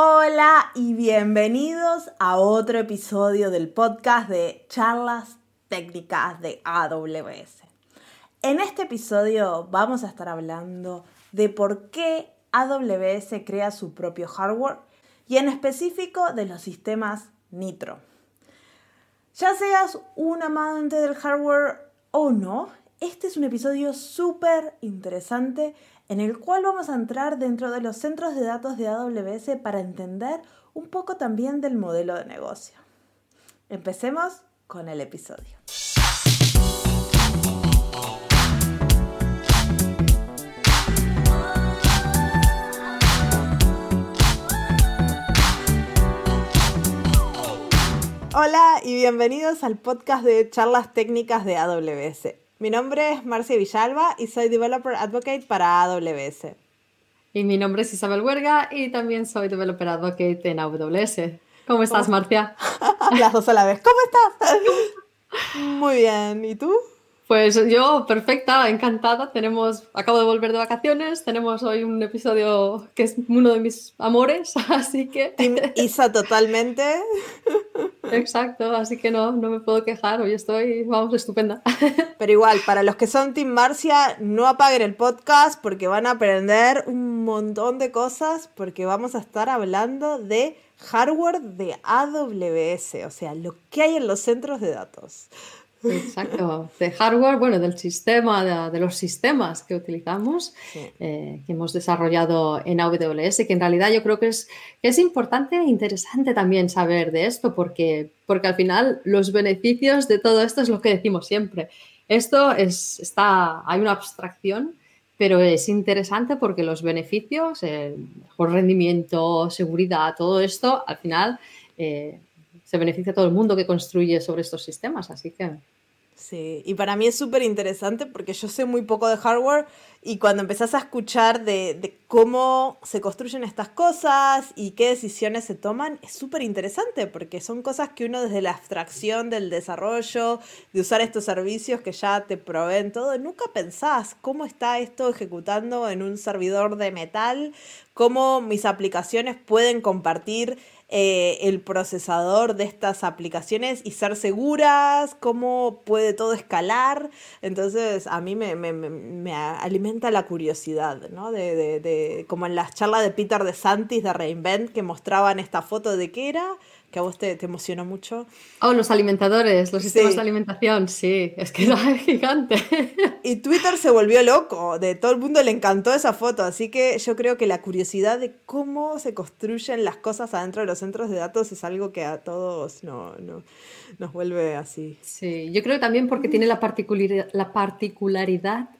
Hola y bienvenidos a otro episodio del podcast de charlas técnicas de AWS. En este episodio vamos a estar hablando de por qué AWS crea su propio hardware y en específico de los sistemas Nitro. Ya seas un amante del hardware o no, este es un episodio súper interesante en el cual vamos a entrar dentro de los centros de datos de AWS para entender un poco también del modelo de negocio. Empecemos con el episodio. Hola y bienvenidos al podcast de charlas técnicas de AWS. Mi nombre es Marcia Villalba y soy Developer Advocate para AWS. Y mi nombre es Isabel Huerga y también soy Developer Advocate en AWS. ¿Cómo estás, Marcia? Las dos a la vez. ¿Cómo estás? Muy bien. ¿Y tú? Pues yo, perfecta, encantada. Tenemos, acabo de volver de vacaciones, tenemos hoy un episodio que es uno de mis amores, así que... Team Isa totalmente. Exacto, así que no, no me puedo quejar, hoy estoy, vamos, estupenda. Pero igual, para los que son Team Marcia, no apaguen el podcast porque van a aprender un montón de cosas porque vamos a estar hablando de hardware de AWS, o sea, lo que hay en los centros de datos. Exacto, de hardware, bueno, del sistema, de, los sistemas que utilizamos, eh, que hemos desarrollado en AWS, que en realidad yo creo que es, es importante e interesante también saber de esto, porque, porque al final los beneficios de todo esto es lo que decimos siempre. Esto es, está, hay una abstracción, pero es interesante porque los beneficios, el mejor rendimiento, seguridad, todo esto, al final... Eh, se beneficia a todo el mundo que construye sobre estos sistemas, así que... Sí, y para mí es súper interesante porque yo sé muy poco de hardware y cuando empezás a escuchar de, cómo se construyen estas cosas y qué decisiones se toman, es súper interesante porque son cosas que uno desde la abstracción del desarrollo, de usar estos servicios que ya te proveen todo, nunca pensás cómo está esto ejecutando en un servidor de metal, cómo mis aplicaciones pueden compartir eh, el procesador de estas aplicaciones y ser seguras, cómo puede todo escalar. Entonces a mí me, alimenta la curiosidad, ¿no? De, de, como en las charlas de Peter de Santis de Reinvent que mostraban esta foto de qué era que a vos te, emocionó mucho. Oh, los alimentadores, los sistemas de alimentación, sí, es que era gigante. Y Twitter se volvió loco, de todo el mundo le encantó esa foto, así que yo creo que la curiosidad de cómo se construyen las cosas adentro de los centros de datos es algo que a todos no, nos vuelve así. Sí, yo creo también porque tiene la particularidad, la particularidad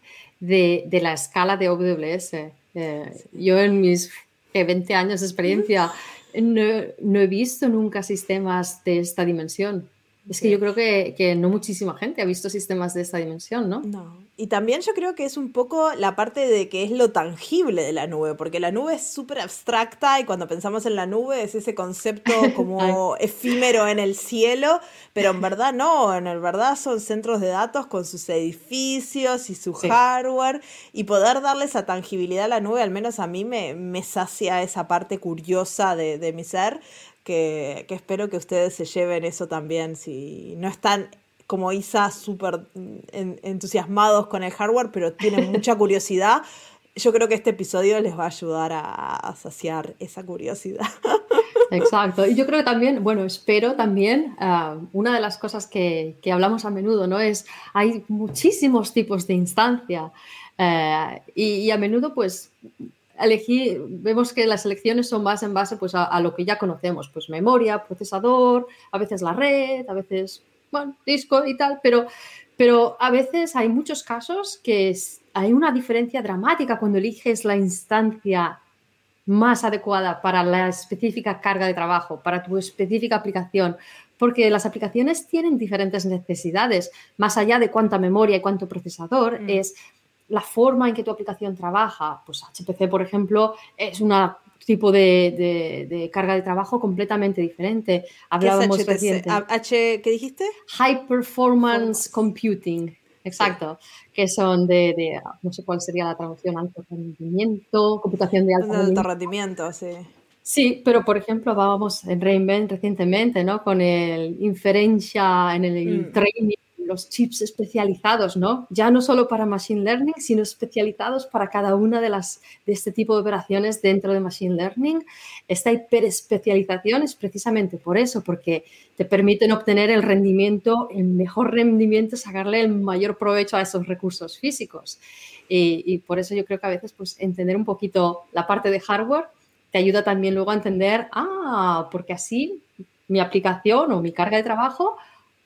de, la escala de AWS. Eh, yo en mis 20 años de experiencia no, he visto nunca sistemas de esta dimensión. Es que yo creo que, que, no muchísima gente ha visto sistemas de esta dimensión, ¿no? No. Y también yo creo que es un poco la parte de que es lo tangible de la nube, porque la nube es súper abstracta y cuando pensamos en la nube es ese concepto como efímero en el cielo, pero en verdad no, en verdad son centros de datos con sus edificios y su hardware y poder darle esa tangibilidad a la nube, al menos a mí me, me sacia esa parte curiosa de, de mi ser. Que, que espero que ustedes se lleven eso también, si no están como Isa súper entusiasmados con el hardware, pero tienen mucha curiosidad. Yo creo que este episodio les va a ayudar a, saciar esa curiosidad. Exacto. Y yo creo que también, bueno, espero también, ah, una de las cosas que, hablamos a menudo, ¿no? Es, hay muchísimos tipos de instancia eh, y, a menudo, pues, elegí, vemos que las elecciones son más en base pues, a, a, lo que ya conocemos, pues memoria, procesador, a veces la red, a veces bueno, disco y tal, pero, pero a veces hay muchos casos que hay una diferencia dramática cuando eliges la instancia más adecuada para la específica carga de trabajo, para tu específica aplicación, porque las aplicaciones tienen diferentes necesidades, más allá de cuánta memoria y cuánto procesador, mm. es la forma en que tu aplicación trabaja. Pues HPC, por ejemplo, es una tipo de, carga de trabajo completamente diferente. Hablábamos ¿Qué H, ¿Qué dijiste? High Performance Computing. Exacto, que son de, no sé cuál sería la traducción, alto rendimiento, computación de alto, rendimiento. sí. Sí, pero por ejemplo, vamos en Reinvent recientemente, ¿no? Con el inferencia en el mm. training, los chips especializados, ¿no? Ya no solo para Machine Learning, sino especializados para cada una de las de este tipo de operaciones dentro de Machine Learning. Esta hiperespecialización es precisamente por eso, porque te permiten obtener el rendimiento, el mejor rendimiento, sacarle el mayor provecho a esos recursos físicos. Y, y por eso yo creo que a veces, pues, entender un poquito la parte de hardware te ayuda también luego a entender, ah, porque así mi aplicación o mi carga de trabajo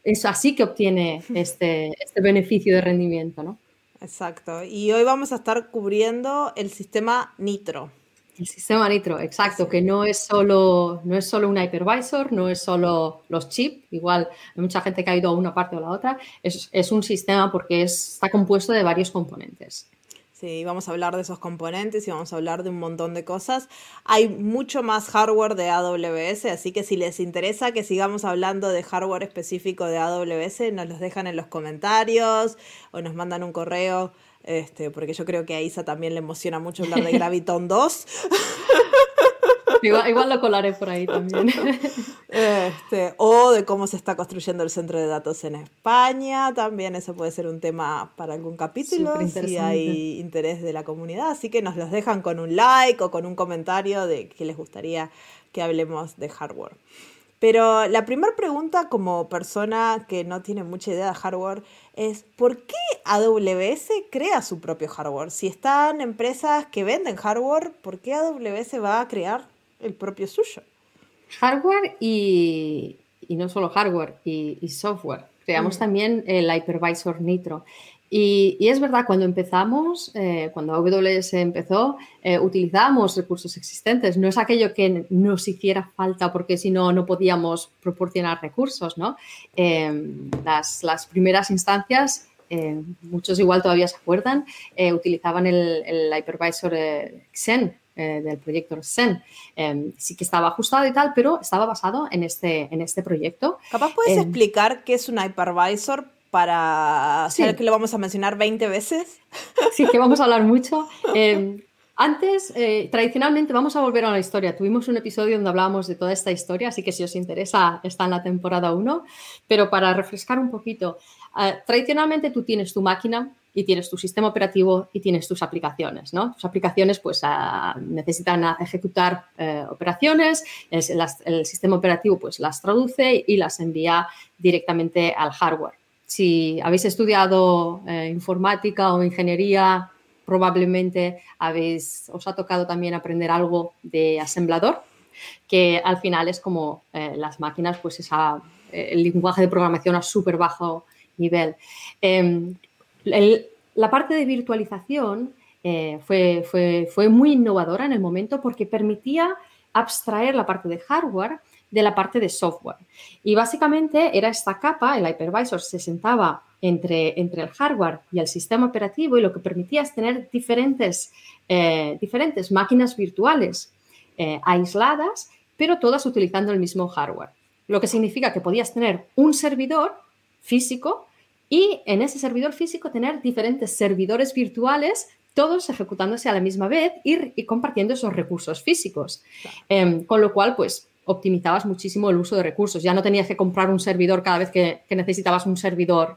es así que obtiene este, este beneficio de rendimiento, ¿no? Exacto. Y hoy vamos a estar cubriendo el sistema Nitro. El sistema Nitro, exacto, que no es solo, no es solo un hypervisor, no es solo los chips, igual hay mucha gente que ha ido a una parte o a la otra, es, es un sistema porque está compuesto de varios componentes. Sí, vamos a hablar de esos componentes y vamos a hablar de un montón de cosas. Hay mucho más hardware de AWS, así que si les interesa que sigamos hablando de hardware específico de AWS, nos los dejan en los comentarios o nos mandan un correo, este, porque yo creo que a Isa también le emociona mucho hablar de Graviton 2. Igual, lo colaré por ahí también. Este, o de cómo se está construyendo el centro de datos en España. También eso puede ser un tema para algún capítulo si hay interés de la comunidad. Así que nos los dejan con un like o con un comentario de que les gustaría que hablemos de hardware. Pero la primera pregunta como persona que no tiene mucha idea de hardware es ¿por qué AWS crea su propio hardware? Si están empresas que venden hardware, ¿por qué AWS va a crear el propio suyo. Hardware y, no solo hardware, y, software. Creamos mm. también el Hypervisor Nitro. Y, es verdad, cuando empezamos, eh, cuando AWS empezó, eh, utilizábamos recursos existentes. No es aquello que nos hiciera falta porque si no, no podíamos proporcionar recursos, ¿no? Em, las, las, primeras instancias, eh, muchos igual todavía se acuerdan, utilizaban el, el hypervisor Xen eh, del proyecto Sen. Em, sí que estaba ajustado y tal, pero estaba basado en este, en este proyecto. Capaz puedes em, explicar qué es un hypervisor para saber que lo vamos a mencionar 20 veces. Sí, que vamos a hablar mucho. Em, antes, eh, tradicionalmente, vamos a volver a la historia. Tuvimos un episodio donde hablábamos de toda esta historia, así que si os interesa, está en la temporada 1. Pero para refrescar un poquito, eh, tradicionalmente tú tienes tu máquina y tienes tu sistema operativo y tienes tus aplicaciones, ¿no? Tus aplicaciones pues ah, necesitan ejecutar eh, operaciones, el sistema operativo pues las traduce y las envía directamente al hardware. Si habéis estudiado eh, informática o ingeniería, probablemente habéis, os ha tocado también aprender algo de asemblador, que al final es como eh, las máquinas, pues esa, el lenguaje de programación a súper bajo nivel. La parte de virtualización eh, fue, muy innovadora en el momento porque permitía abstraer la parte de hardware de la parte de software. Y básicamente era esta capa, el hypervisor se sentaba entre, el hardware y el sistema operativo y lo que permitía es tener diferentes, eh, máquinas virtuales eh, aisladas, pero todas utilizando el mismo hardware. Lo que significa que podías tener un servidor físico y en ese servidor físico tener diferentes servidores virtuales, todos ejecutándose a la misma vez y, compartiendo esos recursos físicos. Em, con lo cual, pues optimizabas muchísimo el uso de recursos. Ya no tenías que comprar un servidor cada vez que, necesitabas un servidor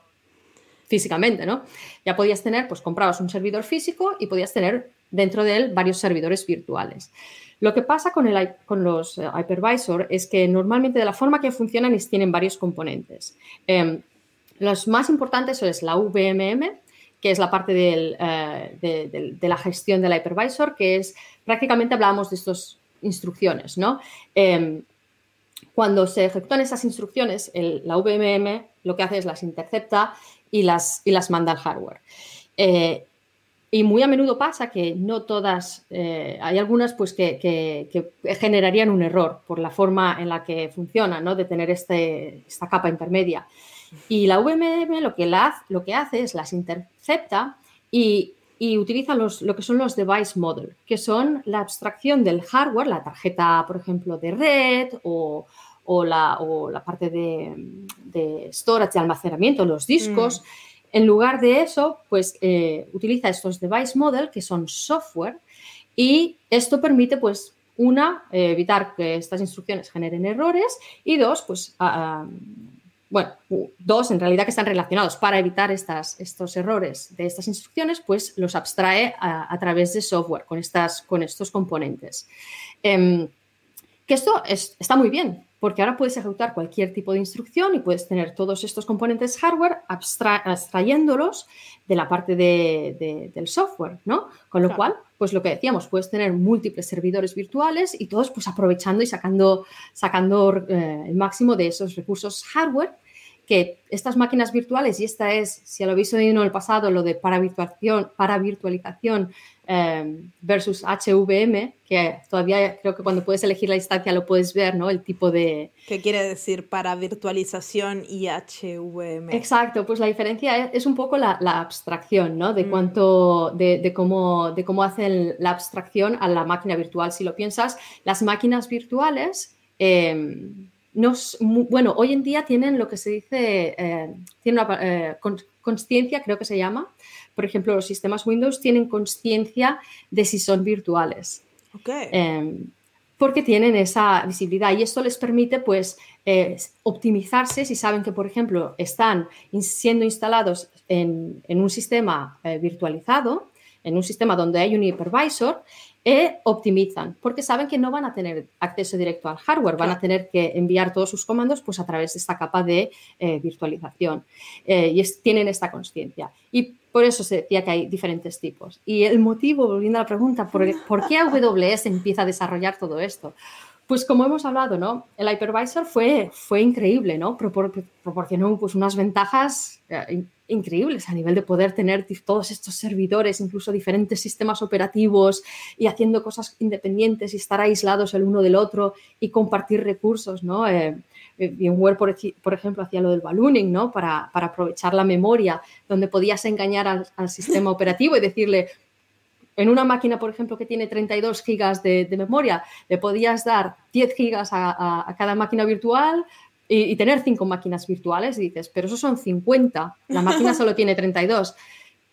físicamente, ¿no? Ya podías tener, pues comprabas un servidor físico y podías tener dentro de él varios servidores virtuales. Lo que pasa con, el, con los eh, hypervisor es que normalmente de la forma que funcionan es, tienen varios componentes. Em, los más importantes son la VMM, que es la parte eh, de, la gestión del hypervisor, que es prácticamente hablábamos de estas instrucciones, ¿no? Em, cuando se ejecutan esas instrucciones, la VMM lo que hace es las intercepta y las, y las manda al hardware. Eh, y muy a menudo pasa que no todas, eh, hay algunas pues que, generarían un error por la forma en la que funciona, ¿no? de tener este, esta capa intermedia. Y la VMM lo que, lo que hace es las intercepta y, utiliza los, lo que son los device model, que son la abstracción del hardware, la tarjeta, por ejemplo, de red o, la, parte de, storage, de almacenamiento, los discos. Mm. En lugar de eso, pues eh, utiliza estos device model, que son software, y esto permite pues una, eh, evitar que estas instrucciones generen errores y dos, pues, bueno, dos en realidad que están relacionados para evitar estas, estos errores de estas instrucciones, pues los abstrae a, través de software con, estas, con estos componentes. Em, que esto está muy bien, porque ahora puedes ejecutar cualquier tipo de instrucción y puedes tener todos estos componentes hardware abstrayéndolos de la parte del software, ¿no? Con lo cual, pues lo que decíamos, puedes tener múltiples servidores virtuales y todos pues aprovechando y sacando, sacando eh, el máximo de esos recursos hardware que estas máquinas virtuales, y esta es, si lo habéis oído en el pasado, lo de para virtualización, para virtualización em, versus HVM, que todavía creo que cuando puedes elegir la instancia lo puedes ver, ¿no? El tipo de... ¿Qué quiere decir para virtualización y HVM? Exacto, pues la diferencia es, un poco la, abstracción, ¿no? De mm. cuánto, de, cómo, de cómo hacen la abstracción a la máquina virtual. Si lo piensas, las máquinas virtuales... Em, bueno, hoy en día tienen lo que se dice, eh, tienen una eh, conciencia, creo que se llama. Por ejemplo, los sistemas Windows tienen conciencia de si son virtuales. Em, porque tienen esa visibilidad y esto les permite pues eh, optimizarse si saben que, por ejemplo, están siendo instalados en, en un sistema virtualizado, en un sistema donde hay un hypervisor e optimizan, porque saben que no van a tener acceso directo al hardware, van a tener que enviar todos sus comandos pues, a través de esta capa de eh, virtualización eh, y tienen esta conciencia. Y por eso se decía que hay diferentes tipos. Y el motivo, volviendo a la pregunta, ¿por, ¿por qué AWS empieza a desarrollar todo esto? Pues como hemos hablado, ¿no? El hypervisor fue, fue increíble, ¿no? proporcionó pues, unas ventajas eh, increíbles a nivel de poder tener todos estos servidores, incluso diferentes sistemas operativos y haciendo cosas independientes y estar aislados el uno del otro y compartir recursos, ¿no? Eh VMware, por, por, ejemplo, hacía lo del ballooning, ¿no? Para, aprovechar la memoria, donde podías engañar al, sistema operativo y decirle, en una máquina, por ejemplo, que tiene 32 gigas de, memoria, le podías dar 10 gigas a, cada máquina virtual, y, tener cinco máquinas virtuales y dices, pero eso son 50, la máquina solo tiene 32.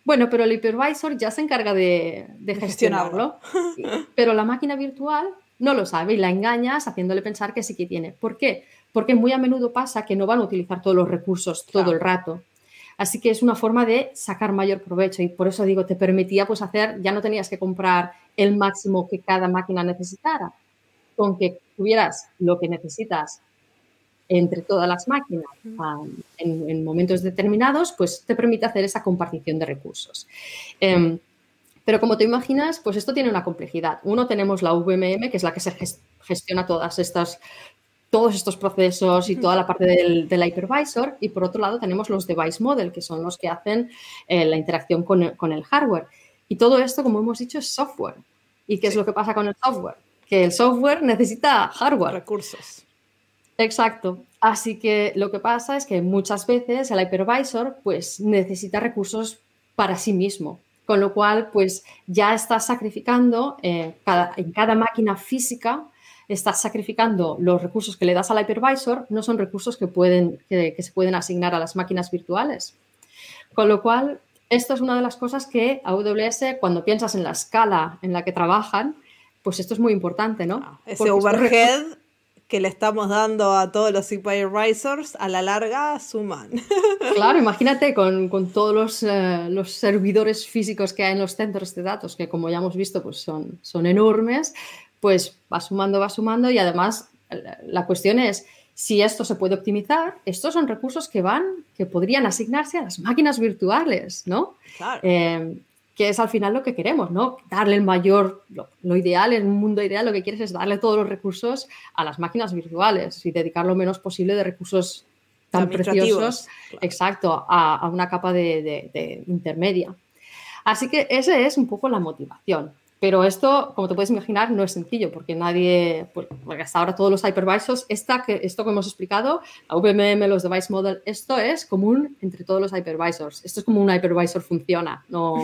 Bueno, pero el hypervisor ya se encarga de, gestionarlo, pero la máquina virtual no lo sabe y la engañas haciéndole pensar que sí que tiene. ¿Por qué? Porque muy a menudo pasa que no van a utilizar todos los recursos todo el rato. Así que es una forma de sacar mayor provecho y por eso digo, te permitía pues hacer, ya no tenías que comprar el máximo que cada máquina necesitara. Con que tuvieras lo que necesitas entre todas las máquinas en, momentos determinados, pues te permite hacer esa compartición de recursos. Em, pero como te imaginas, pues esto tiene una complejidad. Uno, tenemos la VMM, que es la que se gestiona todas estas, todos estos procesos y toda la parte del, hypervisor. Y por otro lado, tenemos los device model, que son los que hacen eh, la interacción con el, con el, hardware. Y todo esto, como hemos dicho, es software. ¿Y qué es lo que pasa con el software? Que el software necesita hardware. Recursos. Exacto. Así que lo que pasa es que muchas veces el hypervisor pues necesita recursos para sí mismo, con lo cual pues ya estás sacrificando eh, en cada máquina física estás sacrificando los recursos que le das al hypervisor, no son recursos que, pueden, que, se pueden asignar a las máquinas virtuales. Con lo cual, esto es una de las cosas que AWS, cuando piensas en la escala en la que trabajan, pues esto es muy importante, ¿no? Ah, ese overhead que le estamos dando a todos los hypervisors, a la larga suman. Claro, imagínate con, todos los, eh, los, servidores físicos que hay en los centros de datos, que como ya hemos visto, pues son, son enormes, pues va sumando, va sumando y además la cuestión es si esto se puede optimizar, estos son recursos que van, que podrían asignarse a las máquinas virtuales, ¿no? Claro. Eh, que es al final lo que queremos, ¿no? Darle el mayor, lo, ideal, un mundo ideal, lo que quieres es darle todos los recursos a las máquinas virtuales y dedicar lo menos posible de recursos tan preciosos, exacto, a, una capa de intermedia. Así que esa es un poco la motivación. Pero esto, como te puedes imaginar, no es sencillo porque nadie, pues, porque hasta ahora todos los hypervisors, esta, que, esto que hemos explicado, la VMM, los device model, esto es común entre todos los hypervisors. Esto es como un hypervisor funciona, no,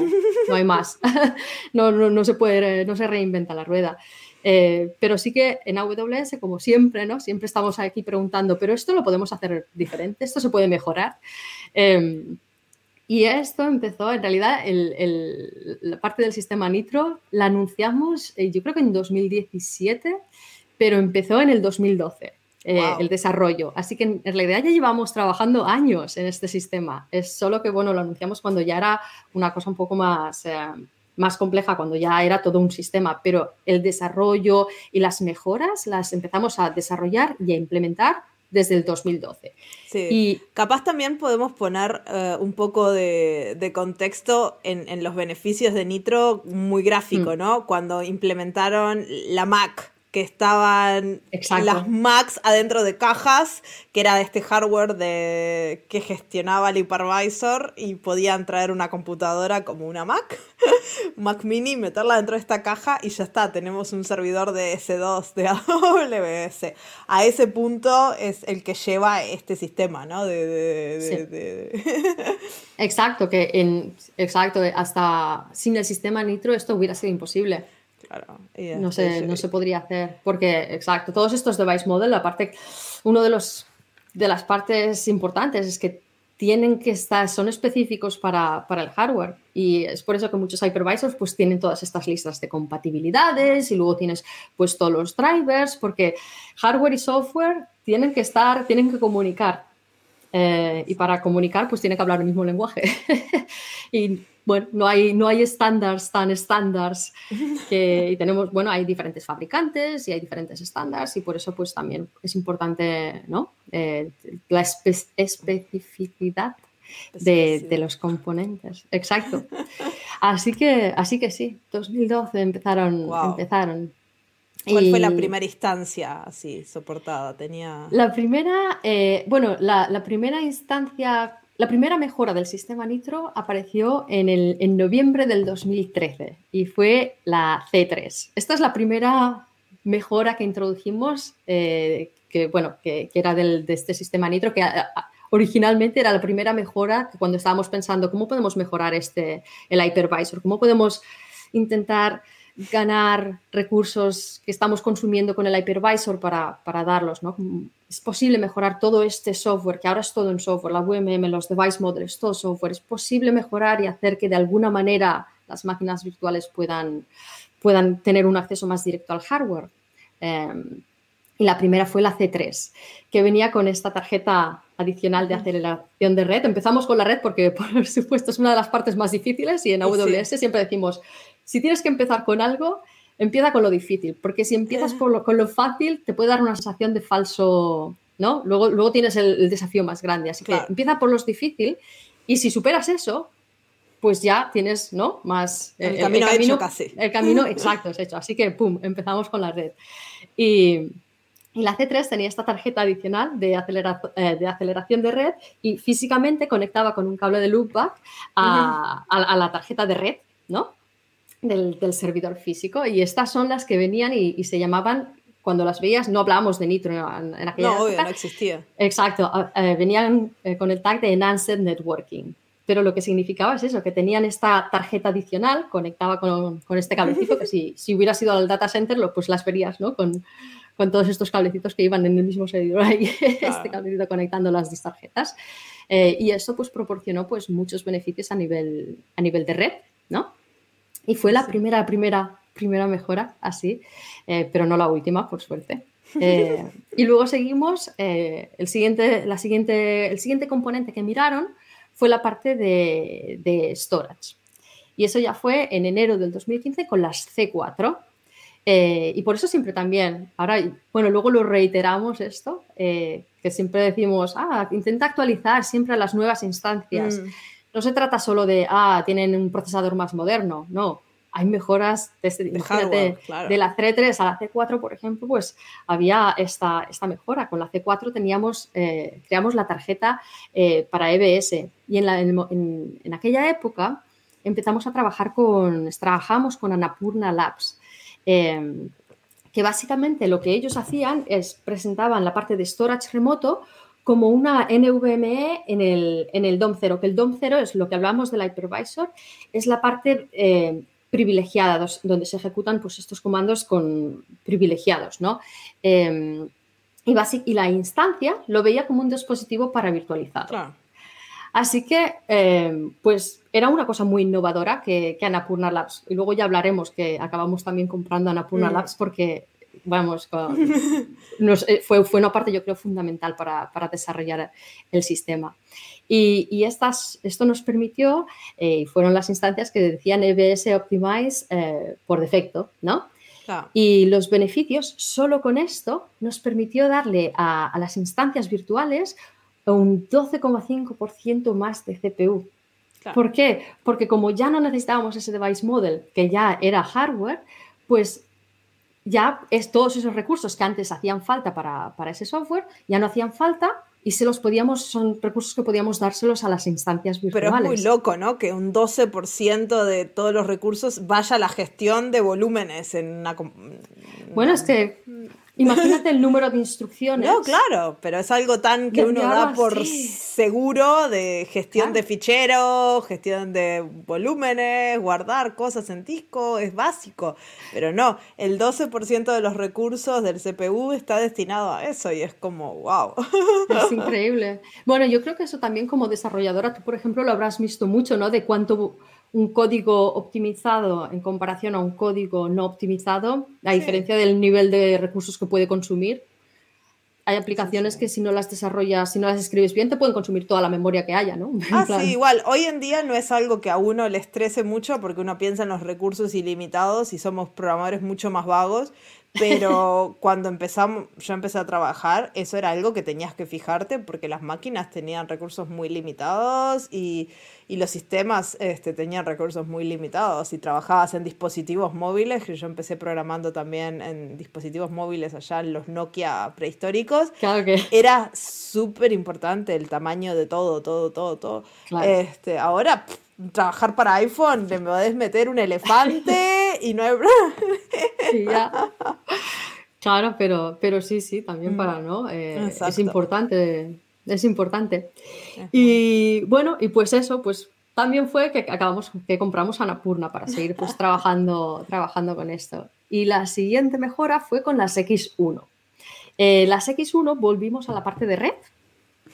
no hay más. no, no, no, se puede, no se reinventa la rueda. Eh, pero sí que en AWS, como siempre, ¿no? Siempre estamos aquí preguntando, pero esto lo podemos hacer diferente, esto se puede mejorar. Em, Y esto empezó, en realidad, la parte del sistema Nitro la anunciamos, eh, yo creo que en 2017, pero empezó en el 2012. Eh, el desarrollo. Así que en realidad ya llevamos trabajando años en este sistema. Es solo que, bueno, lo anunciamos cuando ya era una cosa un poco más, eh, más compleja, cuando ya era todo un sistema, pero el desarrollo y las mejoras las empezamos a desarrollar y a implementar desde el 2012. Sí. Y capaz también podemos poner eh, un poco de, contexto en, los beneficios de Nitro muy gráfico, mm. ¿no? Cuando implementaron la Mac que estaban las Macs adentro de cajas, que era de este hardware de, que gestionaba el hypervisor y podían traer una computadora como una Mac, Mac mini, meterla dentro de esta caja y ya está, tenemos un servidor de S2 de AWS. A ese punto es el que lleva este sistema, ¿no? exacto, que en, exacto, hasta sin el sistema Nitro esto hubiera sido imposible no, se, no se podría hacer. Porque, exacto, todos estos device model, aparte, uno de los de las partes importantes es que tienen que estar, son específicos para, para, el hardware. Y es por eso que muchos hypervisors pues tienen todas estas listas de compatibilidades y luego tienes pues todos los drivers, porque hardware y software tienen que estar, tienen que comunicar. Eh, y para comunicar pues tiene que hablar el mismo lenguaje. y bueno, no hay, no hay estándares tan estándares que y tenemos, bueno, hay diferentes fabricantes y hay diferentes estándares y por eso pues también es importante, ¿no? Eh, la especificidad de, de, los componentes. Exacto. Así que, así que sí, 2012 empezaron, empezaron. ¿Cuál fue la primera instancia así soportada? Tenía... La primera, eh, bueno, la, la primera instancia la primera mejora del sistema Nitro apareció en, el, en noviembre del 2013 y fue la C3. Esta es la primera mejora que introdujimos, eh, que, bueno, que, era del, de este sistema Nitro, que originalmente era la primera mejora cuando estábamos pensando cómo podemos mejorar este, el hypervisor, cómo podemos intentar ganar recursos que estamos consumiendo con el hypervisor para, para darlos, ¿no? Es posible mejorar todo este software, que ahora es todo en software, la VMM, los device models, todo software. Es posible mejorar y hacer que de alguna manera las máquinas virtuales puedan, puedan tener un acceso más directo al hardware. Em, y la primera fue la C3, que venía con esta tarjeta adicional de aceleración de red. Empezamos con la red porque, por supuesto, es una de las partes más difíciles y en AWS siempre decimos, si tienes que empezar con algo, empieza con lo difícil, porque si empiezas con lo, fácil, te puede dar una sensación de falso, ¿no? Luego, luego tienes el, desafío más grande, así que empieza por lo difícil y si superas eso, pues ya tienes, ¿no? Más... El, camino, hecho casi. El camino exacto es hecho, así que, ¡pum!, empezamos con la red. Y, la C3 tenía esta tarjeta adicional de, eh, de, aceleración de red y físicamente conectaba con un cable de loopback a, a la tarjeta de red, ¿no? Del, servidor físico y estas son las que venían y, se llamaban, cuando las veías, no hablábamos de Nitro en, aquella no, no existía. Exacto, eh, venían eh, con el tag de Enhanced Networking. Pero lo que significaba es eso, que tenían esta tarjeta adicional, conectaba con, con este cablecito, que si, si hubiera sido al data center, lo, pues las verías, ¿no? Con, con todos estos cablecitos que iban en el mismo servidor ahí, este cablecito conectando las dos tarjetas. Eh, y eso pues proporcionó pues muchos beneficios a nivel, a nivel de red, ¿no? Y fue la primera, primera, primera mejora así, eh, pero no la última, por suerte. Eh, y luego seguimos, eh, el, siguiente, la siguiente, el siguiente componente que miraron fue la parte de, de, storage. Y eso ya fue en enero del 2015 con las C4. y por eso siempre también, ahora, bueno, luego lo reiteramos esto, que siempre decimos, ah, intenta actualizar siempre a las nuevas instancias. Mm no se trata solo de, ah, tienen un procesador más moderno, no. Hay mejoras desde, de, de la C3 a la C4, por ejemplo, pues había esta, esta mejora. Con la C4 teníamos, eh, creamos la tarjeta eh, para EBS y en, la, en, aquella época empezamos a trabajar con, trabajamos con Anapurna Labs. Em, que básicamente lo que ellos hacían es presentaban la parte de storage remoto como una NVMe en el, en el DOM 0, que el DOM 0 es lo que hablamos del hypervisor, es la parte eh, privilegiada, donde se ejecutan pues, estos comandos con privilegiados, ¿no? Em, y, y, la instancia lo veía como un dispositivo para virtualizar. Así que, eh, pues era una cosa muy innovadora que, que Annapurna Labs, y luego ya hablaremos que acabamos también comprando Annapurna mm. Labs porque, vamos, eh, fue, fue una parte yo creo fundamental para, para desarrollar el sistema. Y, y estas, esto nos permitió, y fueron las instancias que decían EBS Optimize por defecto, ¿no? Y los beneficios, solo con esto, nos permitió darle a, las instancias virtuales un 12,5% más de CPU. ¿Por qué? Porque como ya no necesitábamos ese device model, que ya era hardware, pues ya es todos esos recursos que antes hacían falta para, para ese software, ya no hacían falta y se los podíamos, son recursos que podíamos dárselos a las instancias virtuales. Pero es muy loco, ¿no? Que un 12% de todos los recursos vaya a la gestión de volúmenes en una... Bueno, es que Imagínate el número de instrucciones. No, claro, pero es algo tan que uno da por seguro de gestión de ficheros, gestión de volúmenes, guardar cosas en disco, es básico. Pero no, el 12% de los recursos del CPU está destinado a eso y es como, wow. Es increíble. Bueno, yo creo que eso también como desarrolladora, tú por ejemplo lo habrás visto mucho, ¿no? De cuánto un código optimizado en comparación a un código no optimizado, a diferencia del nivel de recursos que puede consumir. Hay aplicaciones que si no las desarrollas, si no las escribes bien, te pueden consumir toda la memoria que haya, ¿no? Ah, sí, igual. Hoy en día no es algo que a uno le estrese mucho porque uno piensa en los recursos ilimitados y somos programadores mucho más vagos, pero cuando empezamos, yo empecé a trabajar, eso era algo que tenías que fijarte porque las máquinas tenían recursos muy limitados y, y los sistemas este, tenían recursos muy limitados. Y trabajabas en dispositivos móviles, que yo empecé programando también en dispositivos móviles allá en los Nokia prehistóricos. Claro que... Era súper importante el tamaño de todo, todo, todo, todo. Este, ahora trabajar para iPhone, le podés meter un elefante y no hay... sí, ya. Claro, pero, pero sí, sí, también para, ¿no? Eh, es importante, es importante. Y bueno, y pues eso, pues también fue que acabamos, que compramos Anapurna para seguir pues trabajando, trabajando con esto. Y la siguiente mejora fue con las X1. Eh, las X1 volvimos a la parte de red,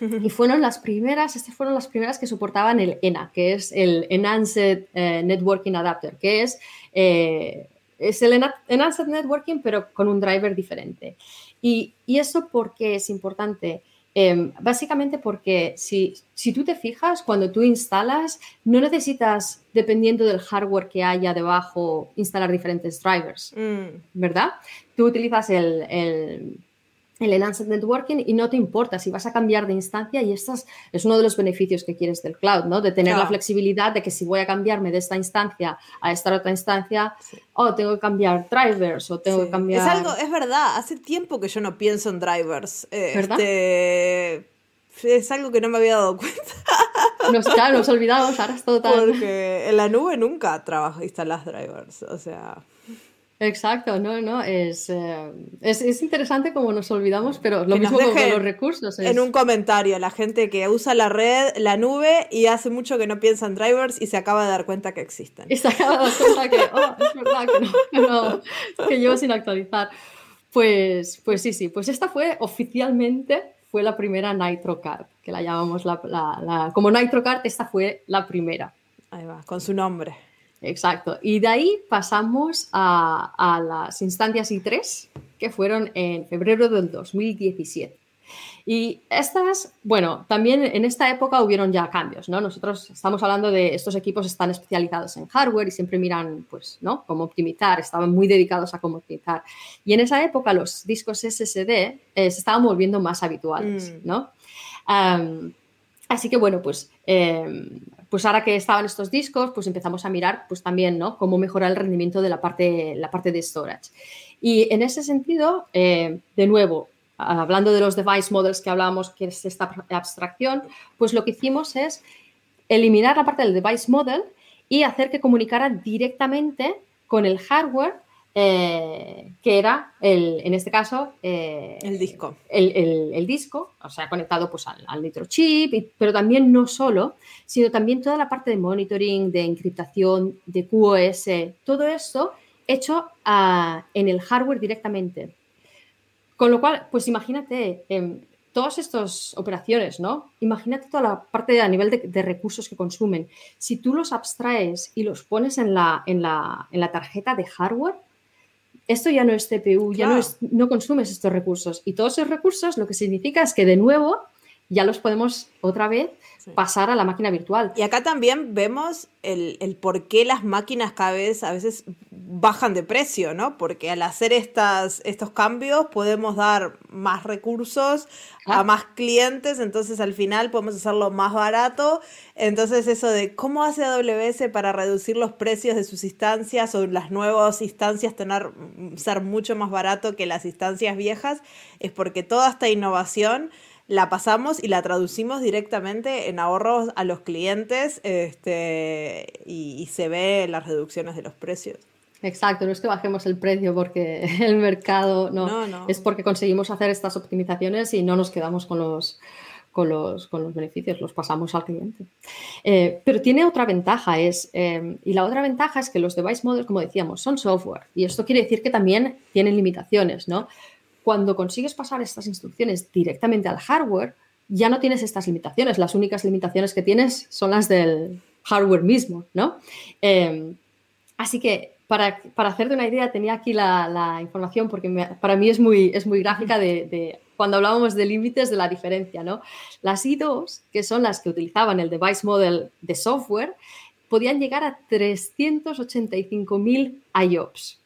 y fueron las primeras, estas fueron las primeras que soportaban el ENA, que es el Enhanced eh, Networking Adapter, que es, eh, es el Enhanced Networking pero con un driver diferente. Y, y eso porque es importante. Em, básicamente porque si, si, tú te fijas, cuando tú instalas, no necesitas, dependiendo del hardware que haya debajo, instalar diferentes drivers, mm. ¿verdad? Tú utilizas el el Enhanced Networking y no te importa si vas a cambiar de instancia y esto es, uno de los beneficios que quieres del cloud, ¿no? De tener la flexibilidad de que si voy a cambiarme de esta instancia a esta otra instancia, oh, tengo que cambiar drivers o tengo que cambiar... Es algo, es verdad, hace tiempo que yo no pienso en drivers. ¿Verdad? Este, es algo que no me había dado cuenta. Nos, claro, nos olvidamos, ahora es todo tan... Porque en la nube nunca trabajo instalas drivers, o sea... Exacto, no, no, es, eh, es, es, interesante como nos olvidamos, pero lo mismo con los recursos. En un comentario, la gente que usa la red, la nube y hace mucho que no piensa en drivers y se acaba de dar cuenta que existen. Y se acaba de dar cuenta que, oh, es verdad que no, que llevo sin actualizar. Pues, pues sí, sí, pues esta fue oficialmente, fue la primera NitroCard, que la llamamos la, la, la como NitroCard, esta fue la primera. Ahí va, con su nombre. Exacto. Y de ahí pasamos a, las instancias I3, que fueron en febrero del 2017. Y estas, bueno, también en esta época hubieron ya cambios, ¿no? Nosotros estamos hablando de estos equipos están especializados en hardware y siempre miran, pues, ¿no? Cómo optimizar, estaban muy dedicados a cómo optimizar. Y en esa época los discos SSD eh, se estaban volviendo más habituales, mm. ¿no? así que, bueno, pues em, pues ahora que estaban estos discos, pues empezamos a mirar pues también, ¿no? Cómo mejorar el rendimiento de la parte, la parte de storage. Y en ese sentido, eh, de nuevo, hablando de los device models que hablábamos, que es esta abstracción, pues lo que hicimos es eliminar la parte del device model y hacer que comunicara directamente con el hardware eh, que era, el, en este caso, eh, el disco. El, disco, o sea, conectado pues, al, al chip pero también no solo, sino también toda la parte de monitoring, de encriptación, de QoS, todo esto hecho ah, en el hardware directamente. Con lo cual, pues imagínate, em, todas estas operaciones, ¿no? Imagínate toda la parte a nivel de, recursos que consumen. Si tú los abstraes y los pones en la, en la, en la tarjeta de hardware, esto ya no es CPU, ya no, es, no consumes estos recursos. Y todos esos recursos lo que significa es que de nuevo ya los podemos otra vez pasar a la máquina virtual. Y acá también vemos el, por qué las máquinas cada vez a veces bajan de precio, ¿no? Porque al hacer estas, estos cambios podemos dar más recursos a más clientes, entonces al final podemos hacerlo más barato. Entonces eso de cómo hace AWS para reducir los precios de sus instancias o las nuevas instancias tener ser mucho más barato que las instancias viejas, es porque toda esta innovación la pasamos y la traducimos directamente en ahorros a los clientes este, y, se ve las reducciones de los precios. Exacto, no es que bajemos el precio porque el mercado no, es porque conseguimos hacer estas optimizaciones y no nos quedamos con los, con los, con los beneficios, los pasamos al cliente. Eh, pero tiene otra ventaja, es, eh, y la otra ventaja es que los device models, como decíamos, son software y esto quiere decir que también tienen limitaciones, ¿no? Cuando consigues pasar estas instrucciones directamente al hardware, ya no tienes estas limitaciones. Las únicas limitaciones que tienes son las del hardware mismo, ¿no? Em, así que para, para, hacerte una idea, tenía aquí la, información porque para mí es muy, es muy gráfica de, cuando hablábamos de límites de la diferencia, ¿no? Las I2, que son las que utilizaban el device model de software, podían llegar a 385.000 IOPS.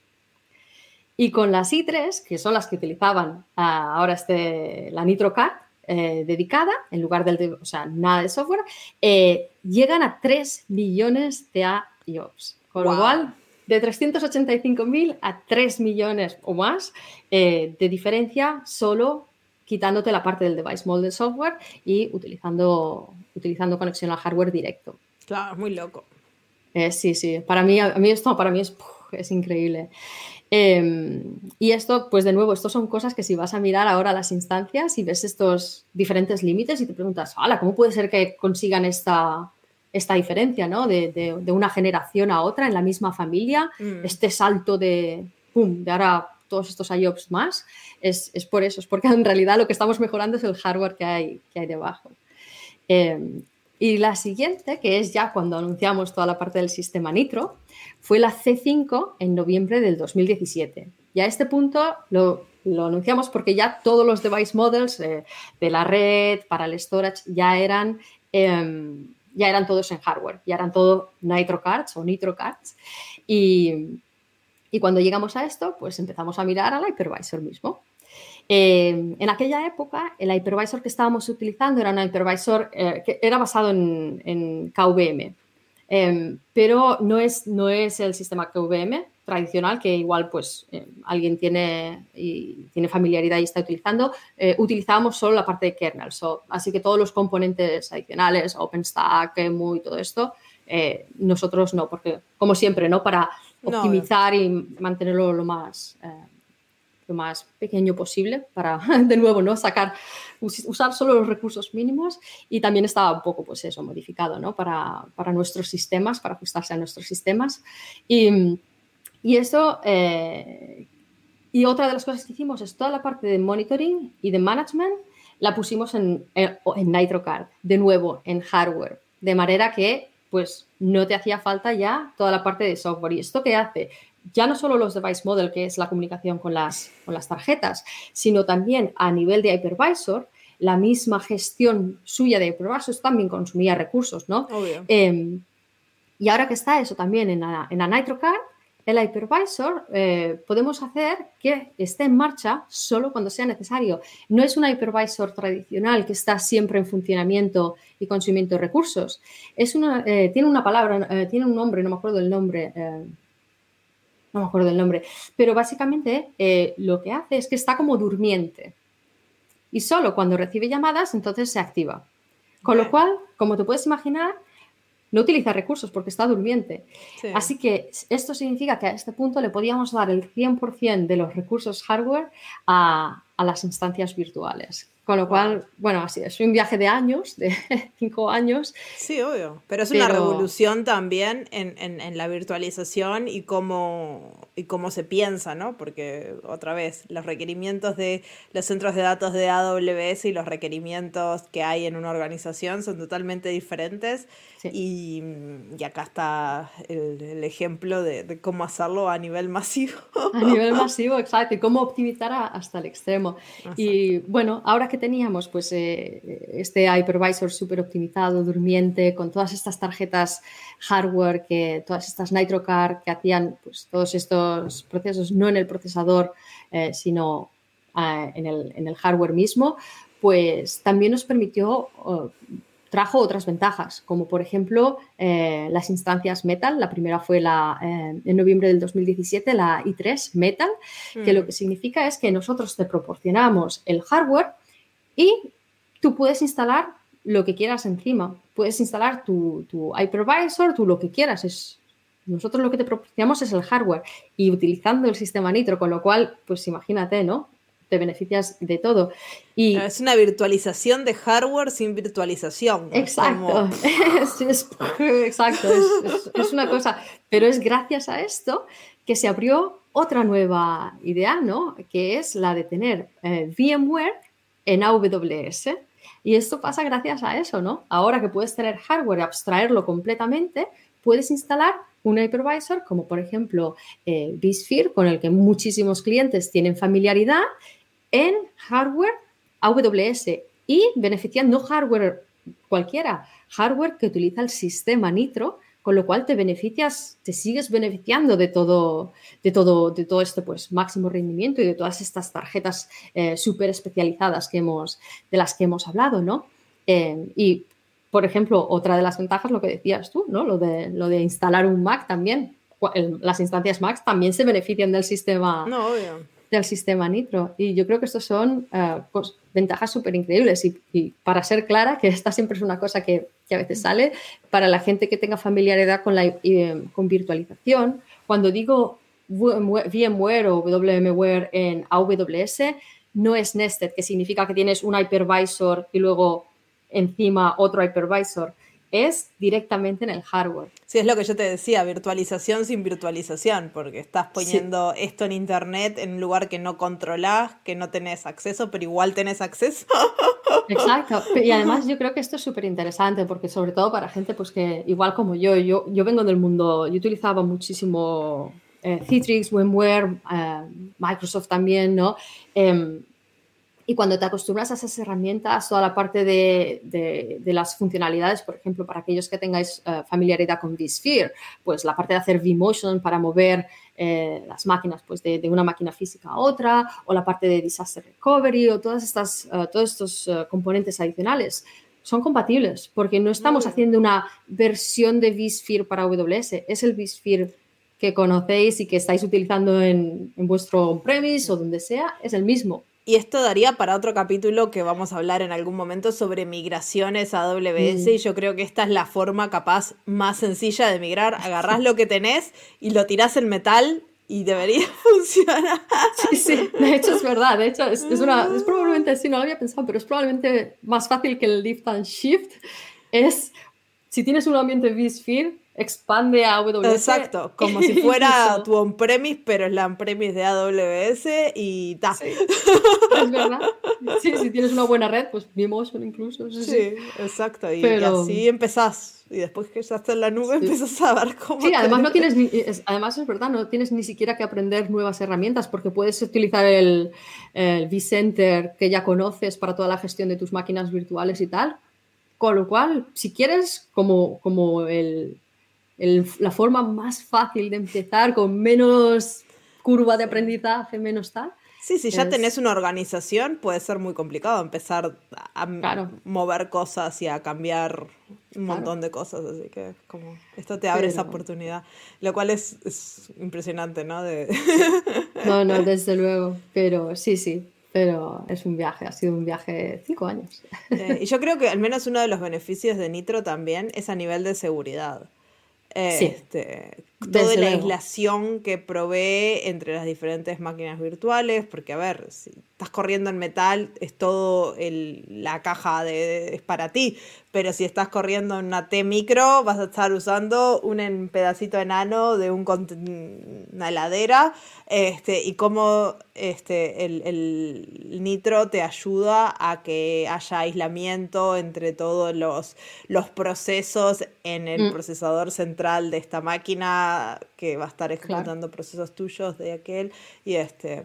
Y con las i3, que son las que utilizaban ah, ahora este, la NitroCard eh, dedicada, en lugar del, o sea, nada de software, eh, llegan a 3 millones de IOPS. Con lo cual, de 385.000 a 3 millones o más eh, de diferencia solo quitándote la parte del device model software y utilizando, utilizando conexión al hardware directo. Claro, muy loco. sí, sí. Para mí, a mí esto para mí es, es increíble. Em, y esto, pues de nuevo, esto son cosas que si vas a mirar ahora las instancias y ves estos diferentes límites y te preguntas, hola, ¿cómo puede ser que consigan esta, esta diferencia, ¿no? De, una generación a otra en la misma familia, mm. este salto de, ¡pum!, de ahora todos estos IOPS más, es, por eso, es porque en realidad lo que estamos mejorando es el hardware que hay, que hay debajo. Em, y la siguiente, que es ya cuando anunciamos toda la parte del sistema Nitro, fue la C5 en noviembre del 2017. Y a este punto lo, anunciamos porque ya todos los device models eh, de la red para el storage ya eran, em, ya eran todos en hardware, ya eran todo Nitro Cards o Nitro Cards. Y, y cuando llegamos a esto, pues empezamos a mirar al hypervisor mismo. Eh, en aquella época, el hypervisor que estábamos utilizando era un hypervisor eh, que era basado en, KVM, em, pero no es, no es el sistema KVM tradicional que igual pues eh, alguien tiene, y tiene familiaridad y está utilizando. utilizábamos solo la parte de kernel, así que todos los componentes adicionales, OpenStack, EMU y todo esto, nosotros no, porque como siempre, ¿no? Para optimizar y mantenerlo lo más lo más pequeño posible para, de nuevo, ¿no? Sacar, usar solo los recursos mínimos y también estaba un poco, pues eso, modificado, ¿no? Para, para nuestros sistemas, para ajustarse a nuestros sistemas. Y, y eso, eh, y otra de las cosas que hicimos es toda la parte de monitoring y de management la pusimos en, en, en NitroCard, de nuevo, en hardware, de manera que pues no te hacía falta ya toda la parte de software. ¿Y esto qué hace? Ya no solo los device model, que es la comunicación con las, con las tarjetas, sino también a nivel de hypervisor, la misma gestión suya de hypervisor también consumía recursos, ¿no? Em, y ahora que está eso también en la, en la NitroCard, el hypervisor eh, podemos hacer que esté en marcha solo cuando sea necesario. No es un hypervisor tradicional que está siempre en funcionamiento y consumiendo recursos. Es una, eh, tiene una palabra, eh, tiene un nombre, no me acuerdo el nombre no me acuerdo del nombre, pero básicamente eh, lo que hace es que está como durmiente y solo cuando recibe llamadas entonces se activa. Con lo cual, como te puedes imaginar, no utiliza recursos porque está durmiente. Así que esto significa que a este punto le podíamos dar el 100% de los recursos hardware a, a las instancias virtuales. Con lo cual, bueno, así es un viaje de años, de cinco años. Sí, obvio. Pero es una revolución también en, la virtualización y cómo, y cómo se piensa, ¿no? Porque, otra vez, los requerimientos de los centros de datos de AWS y los requerimientos que hay en una organización son totalmente diferentes. Y, acá está el, ejemplo de, cómo hacerlo a nivel masivo. A nivel masivo, exacto. Y cómo optimizar hasta el extremo. Y bueno, ahora que teníamos pues eh, este hypervisor súper optimizado, durmiente, con todas estas tarjetas hardware, que, todas estas NitroCard que hacían pues, todos estos procesos no en el procesador, eh, sino eh, en, el, hardware mismo, pues también nos permitió, trajo otras ventajas, como por ejemplo las instancias Metal. La primera fue la, en noviembre del 2017, la i3 Metal, que lo mm. que significa es que nosotros te proporcionamos el hardware y tú puedes instalar lo que quieras encima. Puedes instalar tu, tu hypervisor, tú lo que quieras. Es, nosotros lo que te proporcionamos es el hardware y utilizando el sistema Nitro, con lo cual, pues imagínate, ¿no? Te beneficias de todo. Y, es una virtualización de hardware sin virtualización. Exacto, es, exacto, es, una cosa. Pero es gracias a esto que se abrió otra nueva idea, ¿no? Que es la de tener eh, VMware en AWS. Y esto pasa gracias a eso, ¿no? Ahora que puedes tener hardware y abstraerlo completamente, puedes instalar un hypervisor como por ejemplo eh, vSphere, con el que muchísimos clientes tienen familiaridad, en hardware AWS y beneficiando hardware cualquiera, hardware que utiliza el sistema Nitro con lo cual te beneficias, te sigues beneficiando de todo, de todo, de todo este pues, máximo rendimiento y de todas estas tarjetas eh, súper especializadas que hemos, de las que hemos hablado, ¿no? Eh, y, por ejemplo, otra de las ventajas, lo que decías tú, ¿no? Lo de, lo de instalar un Mac también. Las instancias Mac también se benefician del sistema. No, del sistema Nitro. Y yo creo que estos son pues, ventajas súper increíbles. Y, para ser clara, que esta siempre es una cosa que, a veces sale, para la gente que tenga familiaridad con, la, eh, con virtualización, cuando digo VMware o VMware en AWS, no es nested, que significa que tienes un hypervisor y luego encima otro hypervisor es directamente en el hardware. Sí, es lo que yo te decía, virtualización sin virtualización, porque estás poniendo esto en internet en un lugar que no controlás, que no tenés acceso, pero igual tenés acceso. Exacto, y además yo creo que esto es súper interesante, porque sobre todo para gente pues que igual como yo, yo, yo vengo del mundo, yo utilizaba muchísimo eh, Citrix, VMware, eh, Microsoft también, ¿no? Em, y cuando te acostumbras a esas herramientas, toda la parte de, las funcionalidades, por ejemplo, para aquellos que tengáis eh, familiaridad con vSphere, pues la parte de hacer vMotion para mover eh, las máquinas pues de, una máquina física a otra, o la parte de disaster recovery, o todas estas, eh, todos estos componentes adicionales, son compatibles, porque no estamos haciendo una versión de vSphere para AWS, es el vSphere que conocéis y que estáis utilizando en, en vuestro on-premise o donde sea, es el mismo. Y esto daría para otro capítulo que vamos a hablar en algún momento sobre migraciones a AWS. Mm. Y yo creo que esta es la forma capaz más sencilla de migrar. Agarrás lo que tenés y lo tirás en metal y debería funcionar. Sí, sí, de hecho es verdad. De hecho, es, una, es probablemente, sí, no lo había pensado, pero es probablemente más fácil que el lift and shift. Es, si tienes un ambiente vSphere, expande a AWS. Exacto, como si fuera tu on-premise, pero es la on-premise de AWS y ta. Sí. Es verdad. Sí, si tienes una buena red, pues Vimotion incluso. Sí, exacto. Y, así empezás. Y después que estás en la nube, empiezas a ver cómo. Sí, además, no tienes ni, además es verdad, no tienes ni siquiera que aprender nuevas herramientas porque puedes utilizar el, el vCenter que ya conoces para toda la gestión de tus máquinas virtuales y tal. Con lo cual, si quieres, como, como el, la forma más fácil de empezar, con menos curva de aprendizaje, menos tal. Sí, si ya tenés una organización, puede ser muy complicado empezar a mover cosas y a cambiar un montón de cosas. Así que como esto te abre esa oportunidad, lo cual es, impresionante, ¿no? De... No, no, desde luego. Pero sí, sí. Pero es un viaje, ha sido un viaje de cinco años. Eh, y yo creo que al menos uno de los beneficios de Nitro también es a nivel de seguridad. Este, toda la aislación que provee entre las diferentes máquinas virtuales, porque a ver, si estás corriendo en metal, es todo el, la caja de, es para ti, pero si estás corriendo en una T micro, vas a estar usando un pedacito enano de un, una heladera, este, y cómo este, el, el, nitro te ayuda a que haya aislamiento entre todos los, los procesos en el mm. procesador central de esta máquina que va a estar ejecutando procesos tuyos de aquel y este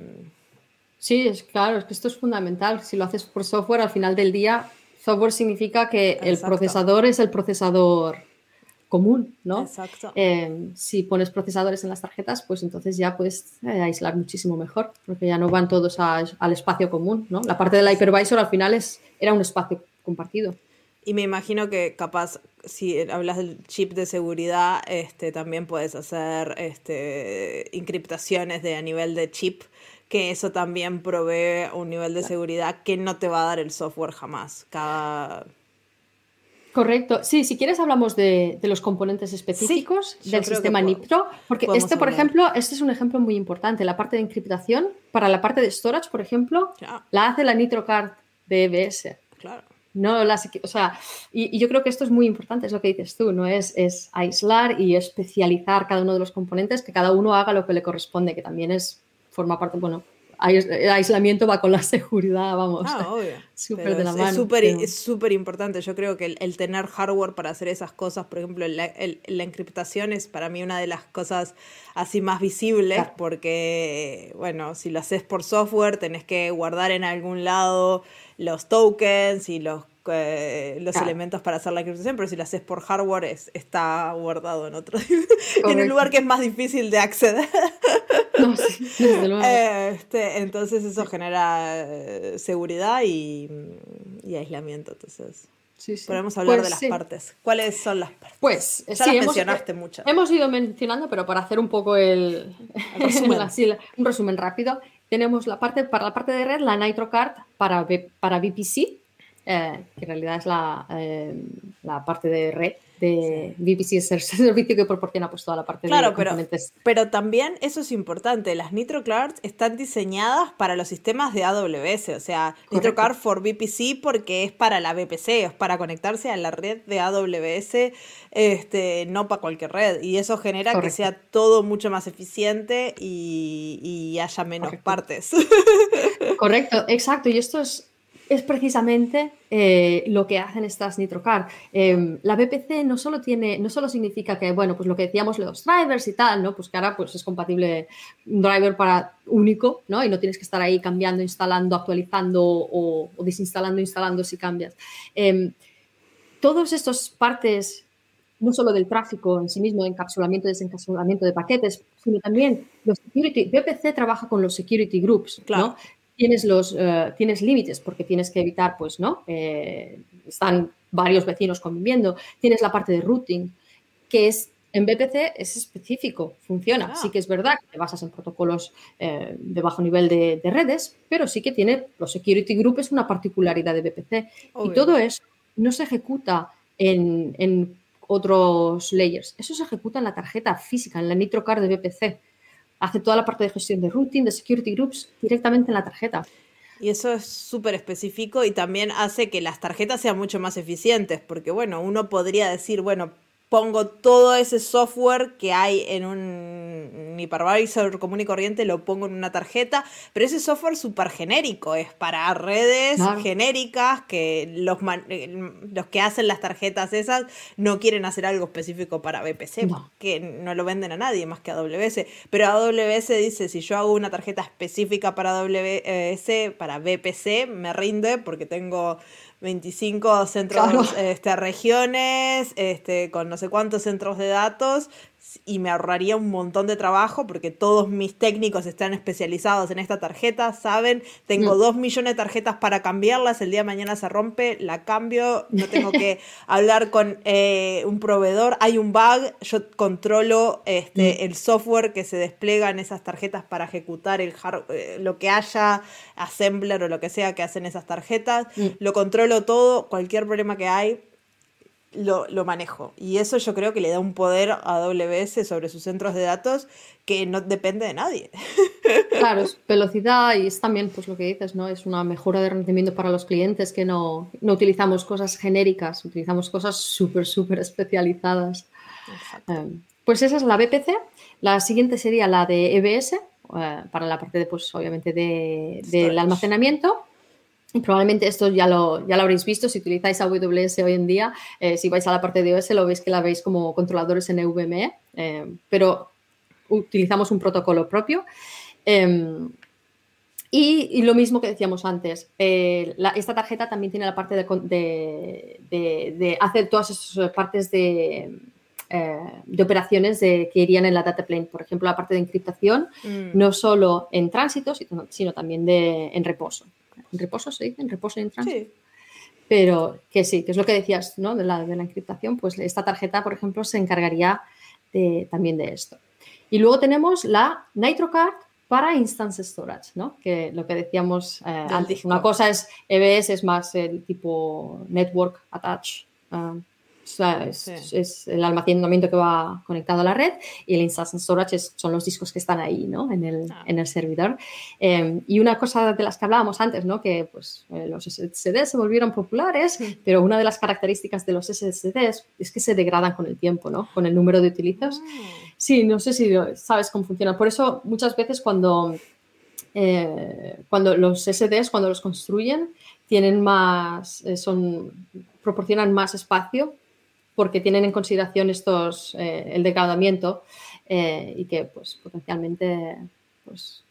Sí, es claro, es que esto es fundamental. Si lo haces por software, al final del día, software significa que el procesador es el procesador común, ¿no? Exacto. Eh, si pones procesadores en las tarjetas, pues entonces ya puedes eh, aislar muchísimo mejor, porque ya no van todos al espacio común, ¿no? La parte del hypervisor al final es, era un espacio compartido. Y me imagino que capaz, si hablas del chip de seguridad, este, también puedes hacer este, encriptaciones de a nivel de chip que eso también provee un nivel de seguridad que no te va a dar el software jamás. Cada... Correcto. Sí, si quieres hablamos de, los componentes específicos del sistema NIPTRO, porque este, por ejemplo, este es un ejemplo muy importante. La parte de encriptación, para la parte de storage, por ejemplo, la hace la NitroCard de EBS. Claro. No las, o sea, y, yo creo que esto es muy importante, es lo que dices tú, ¿no? Es, es aislar y especializar cada uno de los componentes, que cada uno haga lo que le corresponde, que también es forma parte, bueno, el aislamiento va con la seguridad, vamos. Ah, obvio. Súper de la mano. Es súper importante. Yo creo que el, tener hardware para hacer esas cosas, por ejemplo, la, la, encriptación es para mí una de las cosas así más visibles, porque, bueno, si lo haces por software, tenés que guardar en algún lado los tokens y los eh, los elementos para hacer la encriptación, pero si lo haces por hardware está guardado en otro en un lugar que es más difícil de acceder. Este, entonces eso genera eh, seguridad y, aislamiento. Entonces, podemos hablar de pues las partes. ¿Cuáles son las partes? Pues ya las mencionaste muchas. Hemos ido mencionando, pero para hacer un poco el, un resumen rápido, tenemos la parte para la parte de red, la NitroCard para, para VPC, eh, que en realidad es la, eh, la, parte de red de VPC, es el servicio que proporciona pues toda la parte de componentes. Pero, pero también eso es importante, las NitroCards están diseñadas para los sistemas de AWS, o sea, NitroCard for VPC porque es para la VPC, es para conectarse a la red de AWS, este, no para cualquier red, y eso genera que sea todo mucho más eficiente y, y haya menos partes. Correcto, exacto, y esto es es precisamente eh, lo que hacen estas NitroCard. Em, la VPC no solo tiene, no solo significa que, bueno, pues lo que decíamos, los drivers y tal, ¿no? Pues que ahora pues, es compatible un driver para único, ¿no? Y no tienes que estar ahí cambiando, instalando, actualizando o, desinstalando, instalando si cambias. Eh, todos estos partes, no solo del tráfico en sí mismo, encapsulamiento, desencapsulamiento de paquetes, sino también los security. VPC trabaja con los security groups, ¿no? Tienes los eh, tienes límites porque tienes que evitar, pues, ¿no? Eh, están varios vecinos conviviendo. Tienes la parte de routing, que es en VPC es específico, funciona. Ah. Sí que es verdad que te basas en protocolos eh, de bajo nivel de, redes, pero sí que tiene los security group es una particularidad de VPC. Y todo eso no se ejecuta en, en otros layers. Eso se ejecuta en la tarjeta física, en la NitroCard de VPC hace toda la parte de gestión de routing, de security groups directamente en la tarjeta. Y eso es súper específico y también hace que las tarjetas sean mucho más eficientes, porque bueno, uno podría decir, bueno, pongo todo ese software que hay en un hypervisor común y corriente, lo pongo en una tarjeta, pero ese software súper genérico, es para redes genéricas que los, eh, los que hacen las tarjetas esas no quieren hacer algo específico para VPC, que no lo venden a nadie más que a AWS, pero AWS dice, si yo hago una tarjeta específica para AWS, para VPC, me rinde porque tengo 25 centros, este, regiones, este, con no sé cuántos centros de datos, y me ahorraría un montón de trabajo porque todos mis técnicos están especializados en esta tarjeta, saben, tengo mm. dos millones de tarjetas para cambiarlas, el día de mañana se rompe, la cambio, no tengo que hablar con eh, un proveedor, hay un bug, yo controlo este, mm. el software que se despliega en esas tarjetas para ejecutar el eh, lo que haya, assembler o lo que sea que hacen esas tarjetas, mm. lo controlo todo, cualquier problema que hay, lo, lo, manejo. Y eso yo creo que le da un poder a AWS sobre sus centros de datos que no depende de nadie. Claro, es velocidad y es también pues lo que dices, ¿no? Es una mejora de rendimiento para los clientes que no, no utilizamos cosas genéricas, utilizamos cosas súper, súper especializadas. Um, pues esa es la BPC. La siguiente sería la de EBS, uh, para la parte de, pues obviamente, de, del almacenamiento. Probablemente esto ya lo, ya lo habréis visto si utilizáis AWS hoy en día. Eh, si vais a la parte de OS lo veis que la veis como controladores en NVMe, eh, pero utilizamos un protocolo propio. Eh, y, y, lo mismo que decíamos antes, eh, la, esta tarjeta también tiene la parte de, de, de, de hacer todas esas partes de, eh, de operaciones de, que irían en la data plane. Por ejemplo, la parte de encriptación, mm. no solo en tránsito, sino, sino también de, en reposo. ¿En reposo se dice? ¿En reposo y en tránsito? Sí. Pero que sí, que es lo que decías ¿no? de, la, de la encriptación, pues esta tarjeta, por ejemplo, se encargaría de, también de esto. Y luego tenemos la NitroCard para Instance Storage, ¿no? Que lo que decíamos eh, antes, una cosa es EBS, es más el tipo Network Attach. Uh, o sea, es, sí. es, el almacenamiento que va conectado a la red y el Instance Storage es, son los discos que están ahí, ¿no? En el, ah. en el servidor. Eh, y una cosa de las que hablábamos antes, ¿no? Que pues, eh, los SSDs se volvieron populares, sí. pero una de las características de los SSDs es que se degradan con el tiempo, ¿no? Con el número de utilizos. Mm. Sí, no sé si sabes cómo funciona. Por eso muchas veces cuando, eh, cuando los SSDs, cuando los construyen, tienen más, son, proporcionan más espacio porque tienen en consideración estos, eh, el degradamiento eh, y que pues, potencialmente pues,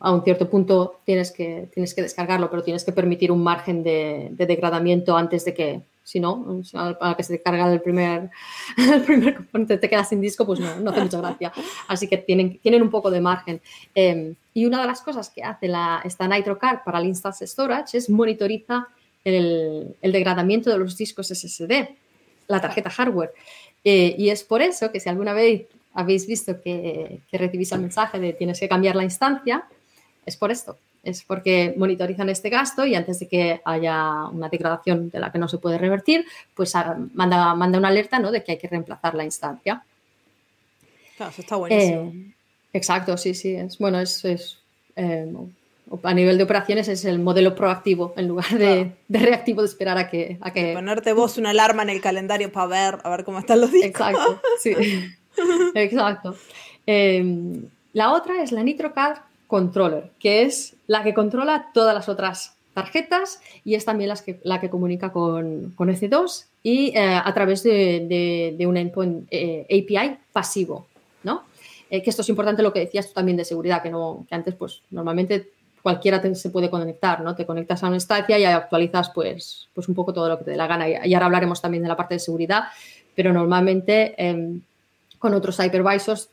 a un cierto punto tienes que, tienes que descargarlo, pero tienes que permitir un margen de, de degradamiento antes de que, si no, a que se carga el primer, el primer componente te quedas sin disco, pues no, no hace mucha gracia. Así que tienen, tienen un poco de margen. Eh, y una de las cosas que hace la, esta NitroCard para el Instance Storage es monitoriza el, el degradamiento de los discos SSD la tarjeta hardware. Eh, y es por eso que si alguna vez habéis visto que, que, recibís el mensaje de tienes que cambiar la instancia, es por esto. Es porque monitorizan este gasto y antes de que haya una degradación de la que no se puede revertir, pues manda, manda una alerta ¿no? de que hay que reemplazar la instancia. Claro, eso está buenísimo. Eh, exacto, sí, sí. Es, bueno, es, es eh, a nivel de operaciones es el modelo proactivo en lugar de, claro. de reactivo de esperar a que, a que... Ponerte vos una alarma en el calendario para ver, a ver cómo están los días. Exacto, sí. Exacto. Eh, la otra es la NitroCard Controller, que es la que controla todas las otras tarjetas y es también las que, la que comunica con, con EC2 y eh, a través de, de, de un endpoint eh, API pasivo, ¿no? Eh, que esto es importante lo que decías tú también de seguridad, que, no, que antes pues normalmente cualquiera te, se puede conectar, ¿no? Te conectas a una instancia y actualizas pues, pues un poco todo lo que te dé la gana. Y, y ahora hablaremos también de la parte de seguridad, pero normalmente eh, con otros hypervisors,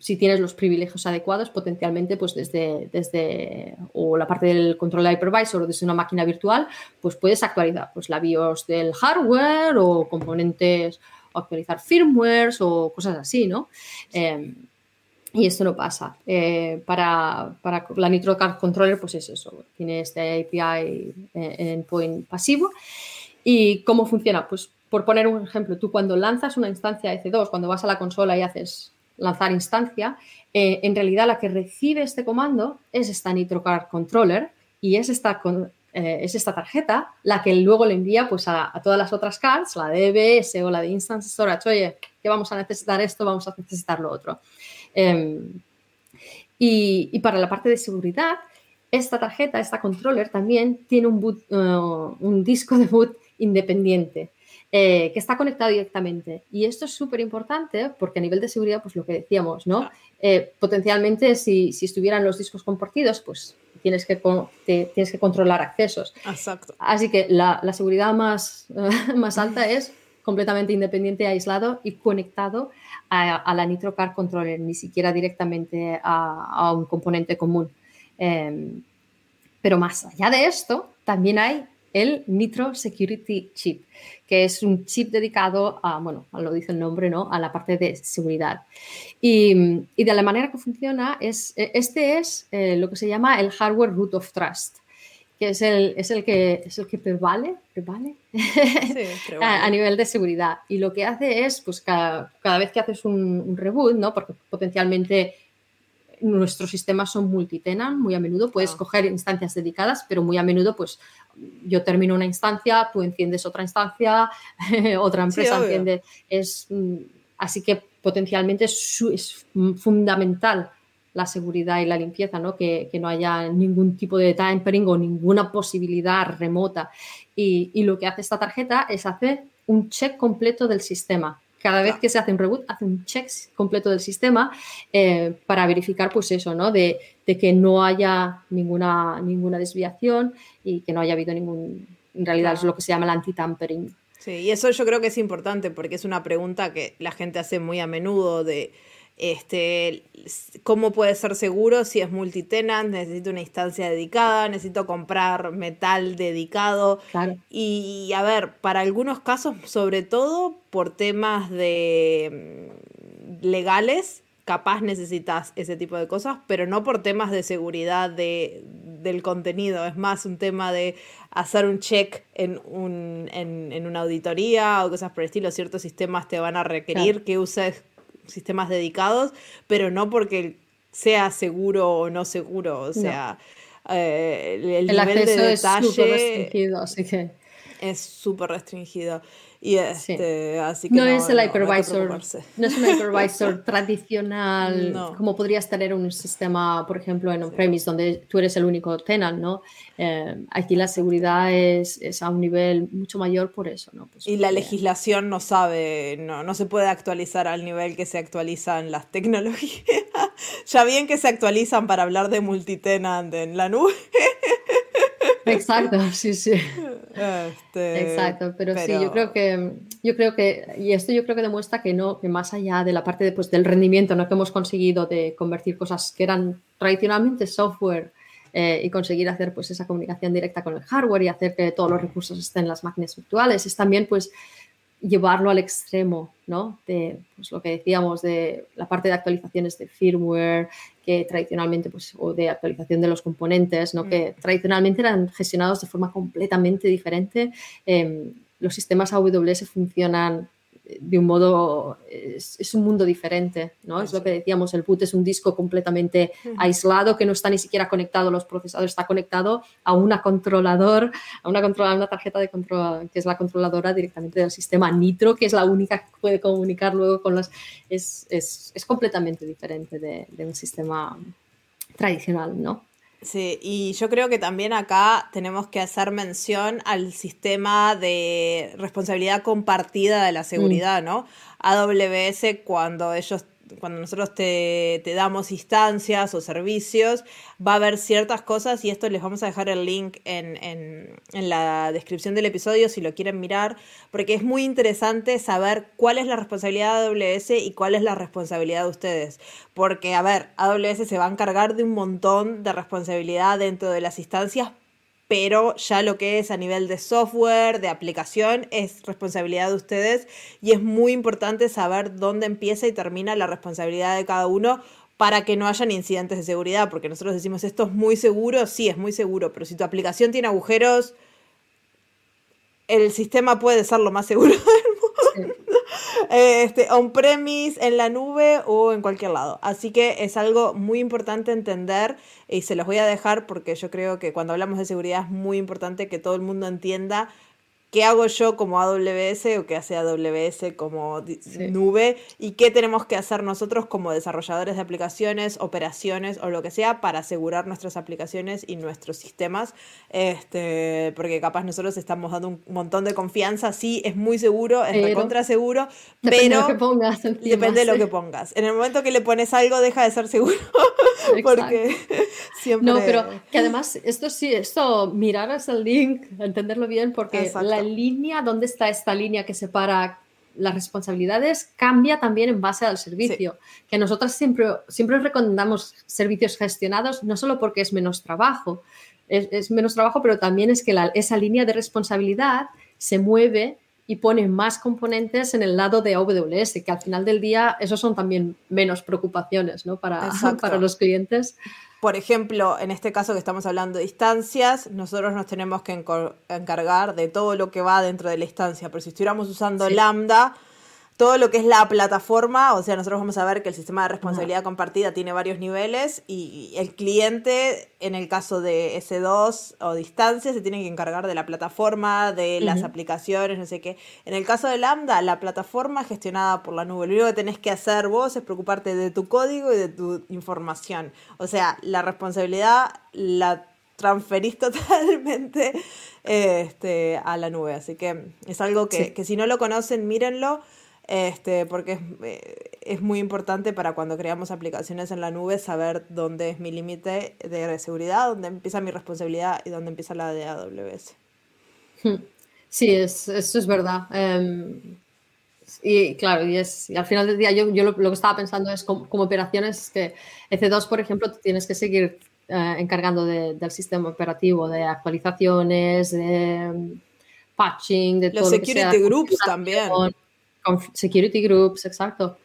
si tienes los privilegios adecuados, potencialmente pues desde, desde o la parte del control de hypervisor o desde una máquina virtual, pues puedes actualizar pues la BIOS del hardware o componentes o actualizar firmwares o cosas así, ¿no? Eh, y esto no pasa. Eh, para, para, la NitroCard Controller, pues es eso. Tiene este API eh, endpoint pasivo. ¿Y cómo funciona? Pues por poner un ejemplo, tú cuando lanzas una instancia EC2, cuando vas a la consola y haces lanzar instancia, eh, en realidad la que recibe este comando es esta NitroCard Controller y es esta, eh, es esta tarjeta la que luego le envía pues, a, a, todas las otras cards, la de EBS o la de Instance Storage, oye, que vamos a necesitar esto, vamos a necesitar lo otro. Eh, y, y, para la parte de seguridad, esta tarjeta, esta controller también tiene un, boot, uh, un disco de boot independiente. Eh, que está conectado directamente. Y esto es súper importante porque a nivel de seguridad, pues lo que decíamos, ¿no? Eh, potencialmente, si, si, estuvieran los discos compartidos, pues tienes que, te, tienes que controlar accesos. Exacto. Así que la, la seguridad más, uh, más alta es completamente independiente, aislado y conectado a, a la NitroCard Controller, ni siquiera directamente a, a un componente común. Eh, pero más allá de esto, también hay el Nitro Security Chip, que es un chip dedicado a, bueno, lo dice el nombre, ¿no? A la parte de seguridad. Y, y de la manera que funciona es, este es eh, lo que se llama el hardware root of trust, que es el, es el que es el que prevale, prevale a, nivel de seguridad. Y lo que hace es, pues cada, vez que haces un, reboot, ¿no? Porque potencialmente nuestros sistemas son multitenant, muy a menudo puedes coger instancias dedicadas, pero muy a menudo, pues yo termino una instancia, tú enciendes otra instancia, otra empresa enciende. Es, mm, así que potencialmente es, es fundamental la seguridad y la limpieza, ¿no? Que, no haya ningún tipo de tampering o ninguna posibilidad remota. Y, lo que hace esta tarjeta es hacer un check completo del sistema. Cada vez que se hace un reboot, hace un check completo del sistema eh, para verificar, pues eso, ¿no? De, que no haya ninguna, ninguna desviación y que no haya habido ningún. En realidad es lo que se llama el anti-tampering. Sí, y eso yo creo que es importante porque es una pregunta que la gente hace muy a menudo de este, cómo puede ser seguro si es multitenant, necesito una instancia dedicada, necesito comprar metal dedicado. Y a ver, para algunos casos, sobre todo por temas de mm, legales, capaz necesitas ese tipo de cosas, pero no por temas de seguridad de, del contenido. Es más un tema de hacer un check en, un, en, una auditoría o cosas por el estilo. Ciertos sistemas te van a requerir que uses sistemas dedicados, pero no porque sea seguro o no seguro, o sea, eh, el, nivel de detalle es súper restringido. Y este, así que no, es el hypervisor, no, es un hypervisor tradicional como podrías tener un sistema, por ejemplo, en on-premise donde tú eres el único tenant, ¿no? Eh, aquí la seguridad es, es, a un nivel mucho mayor por eso, ¿no? Pues y la legislación no sabe, no, no se puede actualizar al nivel que se actualizan las tecnologías. ya bien que se actualizan para hablar de multitenant en la nube. Exacto, sí, sí. Este, Exacto, pero, sí, yo creo que yo creo que y esto yo creo que demuestra que no que más allá de la parte de, pues, del rendimiento, no que hemos conseguido de convertir cosas que eran tradicionalmente software eh, y conseguir hacer pues esa comunicación directa con el hardware y hacer que todos los recursos estén en las máquinas virtuales, es también pues llevarlo al extremo, ¿no? De pues, lo que decíamos de la parte de actualizaciones de firmware, que tradicionalmente, pues, o de actualización de los componentes, ¿no? Que mm. tradicionalmente eran gestionados de forma completamente diferente. Em, los sistemas AWS funcionan de un modo, es, un mundo diferente, ¿no? Es lo que decíamos, el boot es un disco completamente aislado que no está ni siquiera conectado a los procesadores, está conectado a una controlador, a una, controla, una tarjeta de control, que es la controladora directamente del sistema Nitro, que es la única que puede comunicar luego con las... Es, es, es completamente diferente de, de un sistema tradicional, ¿no? Sí, y yo creo que también acá tenemos que hacer mención al sistema de responsabilidad compartida de la seguridad, mm. ¿no? AWS cuando ellos cuando nosotros te, damos instancias o servicios, va a haber ciertas cosas y esto les vamos a dejar el link en, en, la descripción del episodio si lo quieren mirar, porque es muy interesante saber cuál es la responsabilidad de AWS y cuál es la responsabilidad de ustedes. Porque, a ver, AWS se va a encargar de un montón de responsabilidad dentro de las instancias, pero ya lo que es a nivel de software, de aplicación, es responsabilidad de ustedes y es muy importante saber dónde empieza y termina la responsabilidad de cada uno para que no hayan incidentes de seguridad, porque nosotros decimos esto es muy seguro, sí, es muy seguro, pero si tu aplicación tiene agujeros, el sistema puede ser lo más seguro. este, on-premise, en la nube o en cualquier lado. Así que es algo muy importante entender y se los voy a dejar porque yo creo que cuando hablamos de seguridad es muy importante que todo el mundo entienda qué hago yo como AWS o qué hace AWS como nube y qué tenemos que hacer nosotros como desarrolladores de aplicaciones, operaciones o lo que sea para asegurar nuestras aplicaciones y nuestros sistemas. Este, porque capaz nosotros estamos dando un montón de confianza, sí, es muy seguro, es recontra seguro, depende pero de lo que pongas depende de lo que pongas. En el momento que le pones algo deja de ser seguro. porque siempre... No, pero que además esto sí, esto mirar el link, entenderlo bien, porque la línea, ¿dónde está esta línea que separa las responsabilidades? Cambia también en base al servicio. Que nosotros siempre, siempre recomendamos servicios gestionados, no solo porque es menos trabajo, es, menos trabajo, pero también es que esa línea de responsabilidad se mueve y pone más componentes en el lado de AWS, que al final del día esos son también menos preocupaciones ¿no? para, para los clientes. Por ejemplo, en este caso que estamos hablando de instancias, nosotros nos tenemos que encargar de todo lo que va dentro de la instancia. Pero si estuviéramos usando Lambda, todo lo que es la plataforma, o sea, nosotros vamos a ver que el sistema de responsabilidad compartida tiene varios niveles y el cliente, en el caso de S2 o distancia, se tiene que encargar de la plataforma, de las aplicaciones, no sé qué. En el caso de Lambda, la plataforma es gestionada por la nube. Lo único que tenés que hacer vos es preocuparte de tu código y de tu información. O sea, la responsabilidad la transferís totalmente este, a la nube. Así que es algo que, que si no lo conocen, mírenlo este, porque eh, es, muy importante para cuando creamos aplicaciones en la nube saber dónde es mi límite de seguridad, dónde empieza mi responsabilidad y dónde empieza la de AWS. Hmm. Sí, es, eso es verdad. Em, y claro, y, es, al final del día yo, yo lo, que estaba pensando es como, operaciones que EC2, por ejemplo, tienes que seguir eh, encargando del sistema operativo, de actualizaciones, de em, patching, de Los todo. Los security groups también security groups, exacto.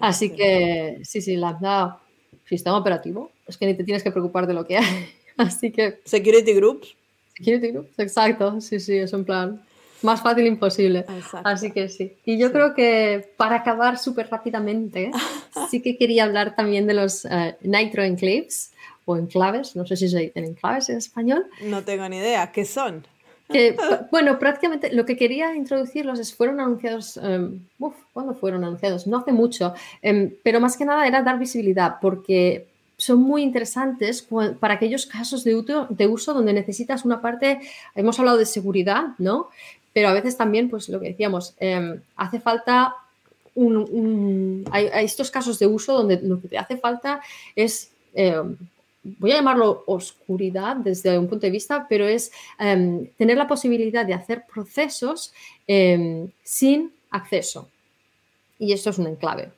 Así que sí, sí, Lambda, sistema operativo, es que ni te tienes que preocupar de lo que hay. Así que... Security groups. Security groups, exacto, sí, sí, es un plan más fácil imposible. Así que sí. Y yo creo que para acabar súper rápidamente, sí que quería hablar también de los uh, Nitro Enclaves o enclaves, no sé si se dicen enclaves en español. No tengo ni idea, ¿qué son? Bueno, prácticamente lo que quería introducirlos es, fueron anunciados, um, ¿cuándo fueron anunciados? No hace mucho, em, pero más que nada era dar visibilidad porque son muy interesantes para aquellos casos de uso, de uso donde necesitas una parte, hemos hablado de seguridad, ¿no? Pero a veces también, pues lo que decíamos, em, hace falta un, hay, estos casos de uso donde lo que te hace falta es voy a llamarlo oscuridad desde un punto de vista, pero es em, tener la posibilidad de hacer procesos em, sin acceso. Y esto es un enclave.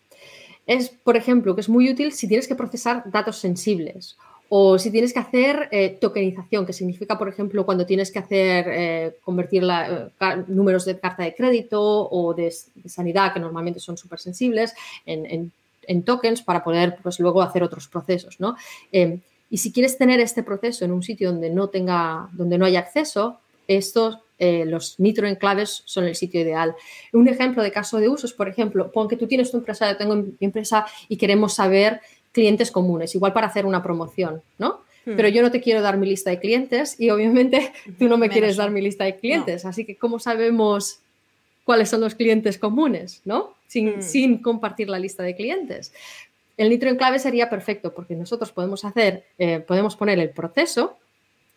Es, por ejemplo, que es muy útil si tienes que procesar datos sensibles o si tienes que hacer eh, tokenización, que significa, por ejemplo, cuando tienes que hacer eh, convertir la, eh, números de carta de crédito o de, sanidad, que normalmente son súper sensibles, en, tokens para poder pues, luego hacer otros procesos. ¿no? Y si quieres tener este proceso en un sitio donde no tenga, donde no haya acceso, estos, eh, los nitro enclaves son el sitio ideal. Un ejemplo de caso de uso es, por ejemplo, pon que tú tienes tu empresa, yo tengo mi empresa y queremos saber clientes comunes, igual para hacer una promoción, ¿no? Hmm. Pero yo no te quiero dar mi lista de clientes y obviamente tú no me quieres dar mi lista de clientes. Así que, ¿cómo sabemos cuáles son los clientes comunes, ¿no? Sin, hmm. sin compartir la lista de clientes. El nitro enclave sería perfecto porque nosotros podemos hacer, eh, podemos poner el proceso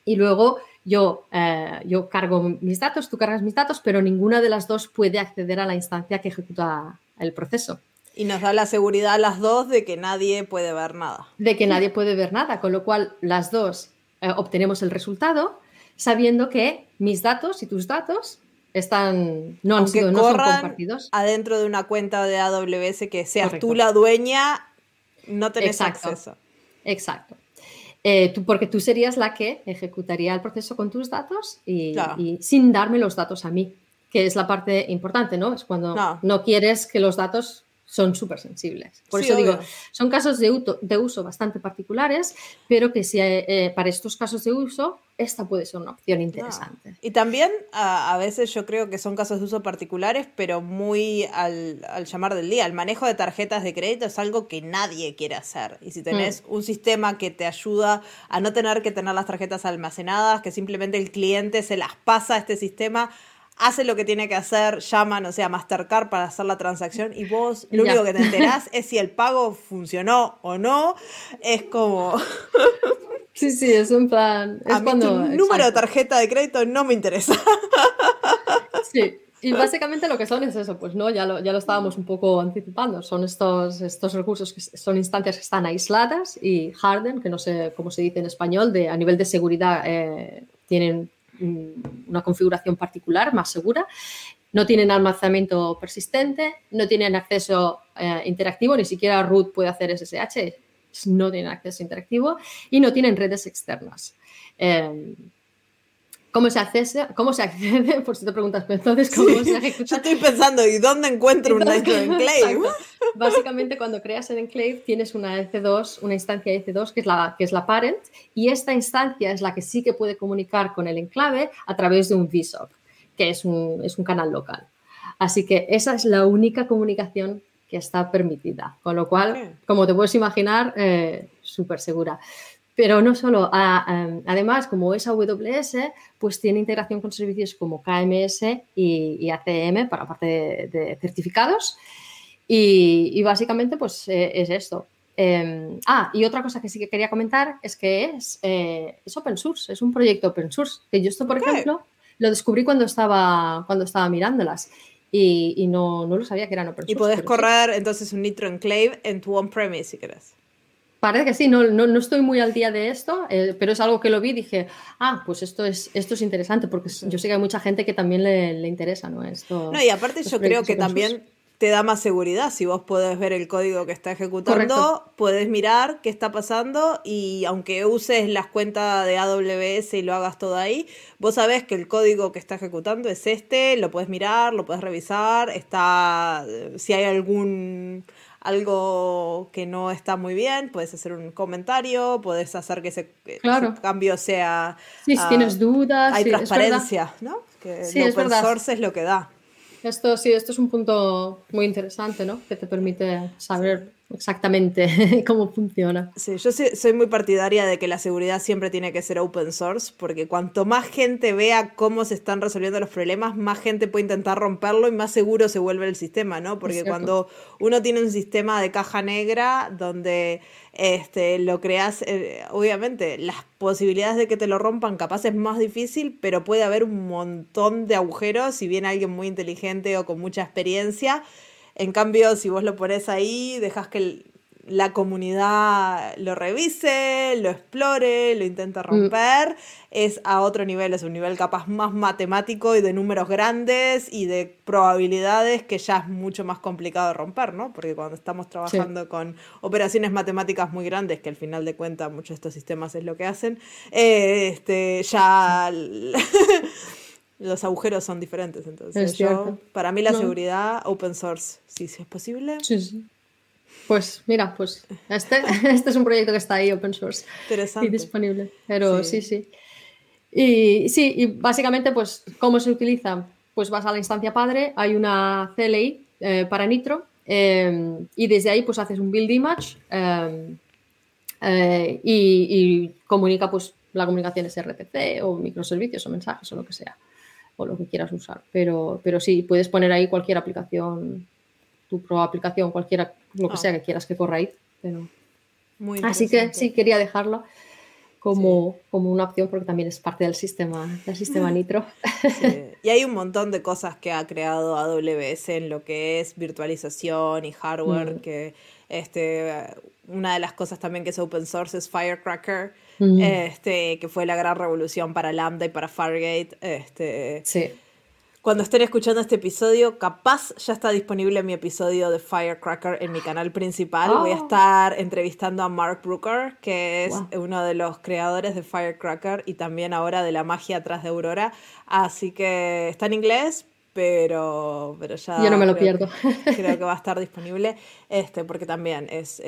y luego yo, eh, yo cargo mis datos, tú cargas mis datos, pero ninguna de las dos puede acceder a la instancia que ejecuta el proceso. Y nos da la seguridad a las dos de que nadie puede ver nada. De que nadie puede ver nada, con lo cual las dos eh, obtenemos el resultado sabiendo que mis datos y tus datos están no han sido no son compartidos adentro de una cuenta de AWS que seas tú la dueña no tenés acceso. Exacto. Eh, tú, porque tú serías la que ejecutaría el proceso con tus datos y, sin darme los datos a mí, que es la parte importante, ¿no? Es cuando no quieres que los datos son súper sensibles. Por eso digo, son casos de, de, uso bastante particulares, pero que si, eh, para estos casos de uso, esta puede ser una opción interesante. Y también a, veces yo creo que son casos de uso particulares, pero muy al, llamar del día. El manejo de tarjetas de crédito es algo que nadie quiere hacer. Y si tenés mm. un sistema que te ayuda a no tener que tener las tarjetas almacenadas, que simplemente el cliente se las pasa a este sistema, hace lo que tiene que hacer, llaman, o sea, Mastercard para hacer la transacción y vos lo único que te enterás es si el pago funcionó o no. Es como... Sí, sí, es un plan. Es a cuando, número de tarjeta de crédito no me interesa. Sí, y básicamente lo que son es eso, pues no, ya lo, ya lo estábamos un poco anticipando. Son estos, estos recursos que son instancias que están aisladas y harden, que no sé cómo se dice en español, de, a nivel de seguridad eh, tienen una configuración particular, más segura. No tienen almacenamiento persistente, no tienen acceso eh, interactivo, ni siquiera root puede hacer SSH, no tienen acceso interactivo y no tienen redes externas. Em, ¿Cómo se accede? ¿Cómo se accede? Por si te preguntas, entonces, ¿cómo se ejecuta? Yo estoy pensando, ¿y dónde encuentro un Nitro Enclave? básicamente cuando creas el enclave tienes una EC2, una instancia EC2 que es, la, que es la parent y esta instancia es la que sí que puede comunicar con el enclave a través de un VSOP, que es un, es un canal local. Así que esa es la única comunicación que está permitida, con lo cual, como te puedes imaginar, eh, súper segura. Pero no solo, además, como es AWS, pues tiene integración con servicios como KMS y, ACM para parte de, certificados. Y, básicamente, pues eh, es esto. Em, ah, y otra cosa que sí que quería comentar es que es, eh, es open source, es un proyecto open source. Que yo esto, por ejemplo, lo descubrí cuando estaba, cuando estaba mirándolas y, no, no, lo sabía que eran open source. Y puedes correr entonces un Nitro Enclave en tu on-premise si quieres. Parece que sí, no, no, no, estoy muy al día de esto, eh, pero es algo que lo vi y dije, ah, pues esto es, esto es interesante, porque yo sé que hay mucha gente que también le, le interesa, ¿no? Esto, no, y aparte yo creo que también te da más seguridad. Si vos podés ver el código que está ejecutando, puedes mirar qué está pasando y aunque uses las cuentas de AWS y lo hagas todo ahí, vos sabés que el código que está ejecutando es este, lo puedes mirar, lo puedes revisar, está si hay algún algo que no está muy bien, puedes hacer un comentario, puedes hacer que ese, cambio sea... Sí, si tienes dudas. Hay transparencia, ¿no? Que sí, el open source es lo que da. Esto sí, esto es un punto muy interesante, ¿no? Que te permite saber exactamente cómo funciona. Sí, yo soy muy partidaria de que la seguridad siempre tiene que ser open source, porque cuanto más gente vea cómo se están resolviendo los problemas, más gente puede intentar romperlo y más seguro se vuelve el sistema, ¿no? Porque cuando uno tiene un sistema de caja negra donde este, lo creas, eh, obviamente las posibilidades de que te lo rompan capaz es más difícil, pero puede haber un montón de agujeros si viene alguien muy inteligente o con mucha experiencia. En cambio, si vos lo pones ahí, dejas que la comunidad lo revise, lo explore, lo intente mm. romper, es a otro nivel, es un nivel capaz más matemático y de números grandes y de probabilidades que ya es mucho más complicado de romper, ¿no? Porque cuando estamos trabajando con operaciones matemáticas muy grandes, que al final de cuentas muchos de estos sistemas es lo que hacen, eh, este, ya... los agujeros son diferentes. Entonces, yo, para mí la seguridad open source, sí, si es posible. Sí, sí. Pues mira, pues este, este es un proyecto que está ahí open source Interesante. y disponible. Pero sí, sí. Y sí, y básicamente, pues, ¿cómo se utiliza? Pues vas a la instancia padre, hay una CLI eh, para Nitro em, y desde ahí pues haces un build image eh, y, y, comunica pues la comunicación es RTC o microservicios o mensajes o lo que sea o lo que quieras usar. Pero, pero sí, puedes poner ahí cualquier aplicación, tu pro aplicación, cualquiera, lo que ah. sea que quieras que corra ahí. Pero... Así que sí, quería dejarlo como, como una opción porque también es parte del sistema, del sistema Nitro. Y hay un montón de cosas que ha creado AWS en lo que es virtualización y hardware, mm. que este, una de las cosas también que es open source es Firecracker, este, que fue la gran revolución para Lambda y para Fargate. Este, sí. Cuando estén escuchando este episodio, capaz ya está disponible mi episodio de Firecracker en mi canal principal. Voy a oh. estar entrevistando a Mark Brooker, que es uno de los creadores de Firecracker y también ahora de la magia atrás de Aurora. Así que está en inglés, pero, pero ya... Yo no me lo pierdo. creo que va a estar disponible, este, porque también es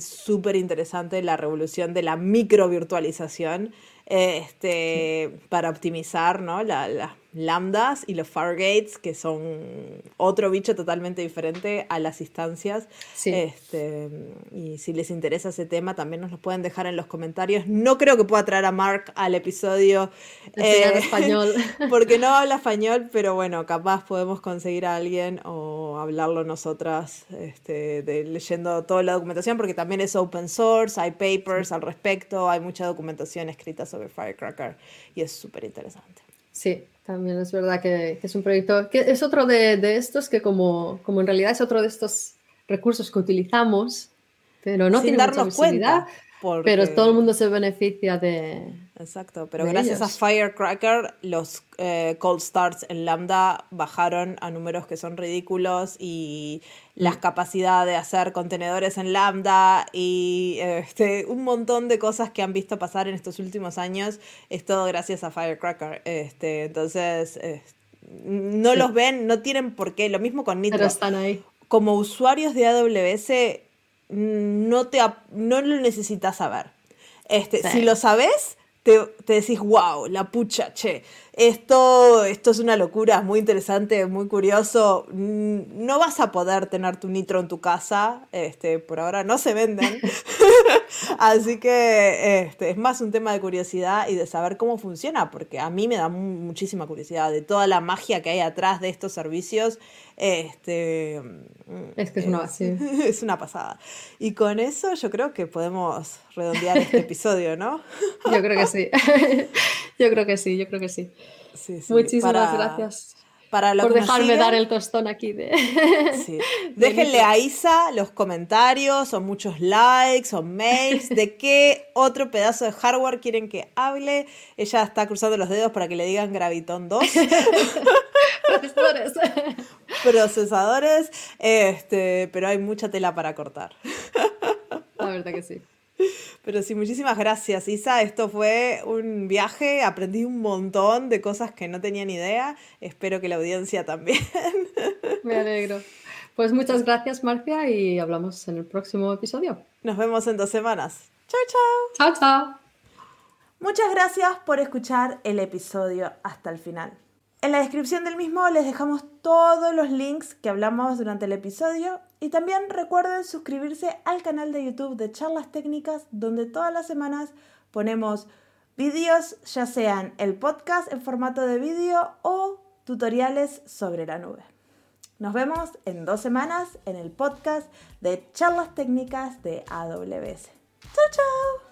súper es, interesante la revolución de la microvirtualización este, para optimizar ¿no? la, la lambdas y los fargates, que son otro bicho totalmente diferente a las instancias. Este, y si les interesa ese tema, también nos lo pueden dejar en los comentarios. No creo que pueda traer a Mark al episodio. Eh, español. Porque no habla español, pero bueno, capaz podemos conseguir a alguien o hablarlo nosotras este, de, leyendo toda la documentación, porque también es open source, hay papers al respecto, hay mucha documentación escrita sobre Firecracker y es súper interesante. Sí, también es verdad que, es un proyecto que es otro de, estos que como, como, en realidad es otro de estos recursos que utilizamos, pero no tiene mucha visibilidad, cuenta. Pero todo el mundo se beneficia de, Exacto, pero gracias a Firecracker los eh, cold starts en Lambda bajaron a números que son ridículos y las capacidades de hacer contenedores en Lambda y este, un montón de cosas que han visto pasar en estos últimos años es todo gracias a Firecracker. Este, entonces, no los ven, no tienen por qué. Lo mismo con Nitro. Pero están ahí como usuarios de AWS no, te, no lo necesitas saber. Este, Si lo sabes, te, te, decís, wow, la pucha, che, esto, esto es una locura, es muy interesante, muy curioso. Mm, no vas a poder tener tu nitro en tu casa, este, por ahora no se venden. Así que este, es más un tema de curiosidad y de saber cómo funciona, porque a mí me da muchísima curiosidad de toda la magia que hay atrás de estos servicios. Este, es que es una, es una pasada. Y con eso yo creo que podemos redondear este episodio, ¿no? Yo creo que sí. Yo creo que sí, yo creo que sí. Muchísimas gracias. Para por dejarme dar el tostón aquí de... Déjenle a Isa los comentarios o muchos likes o mails de qué otro pedazo de hardware quieren que hable. Ella está cruzando los dedos para que le digan Graviton 2. Procesadores. Procesadores, este, pero hay mucha tela para cortar. La verdad que sí. Pero sí, muchísimas gracias, Isa. Esto fue un viaje, aprendí un montón de cosas que no tenía ni idea. Espero que la audiencia también. Me alegro. Pues muchas gracias, Marcia, y hablamos en el próximo episodio. Nos vemos en dos semanas. Chao, chao. Chao, chao. Muchas gracias por escuchar el episodio hasta el final. En la descripción del mismo les dejamos todos los links que hablamos durante el episodio y también recuerden suscribirse al canal de YouTube de Charlas Técnicas donde todas las semanas ponemos vídeos, ya sean el podcast en formato de vídeo o tutoriales sobre la nube. Nos vemos en dos semanas en el podcast de Charlas Técnicas de AWS. ¡Chao, chao!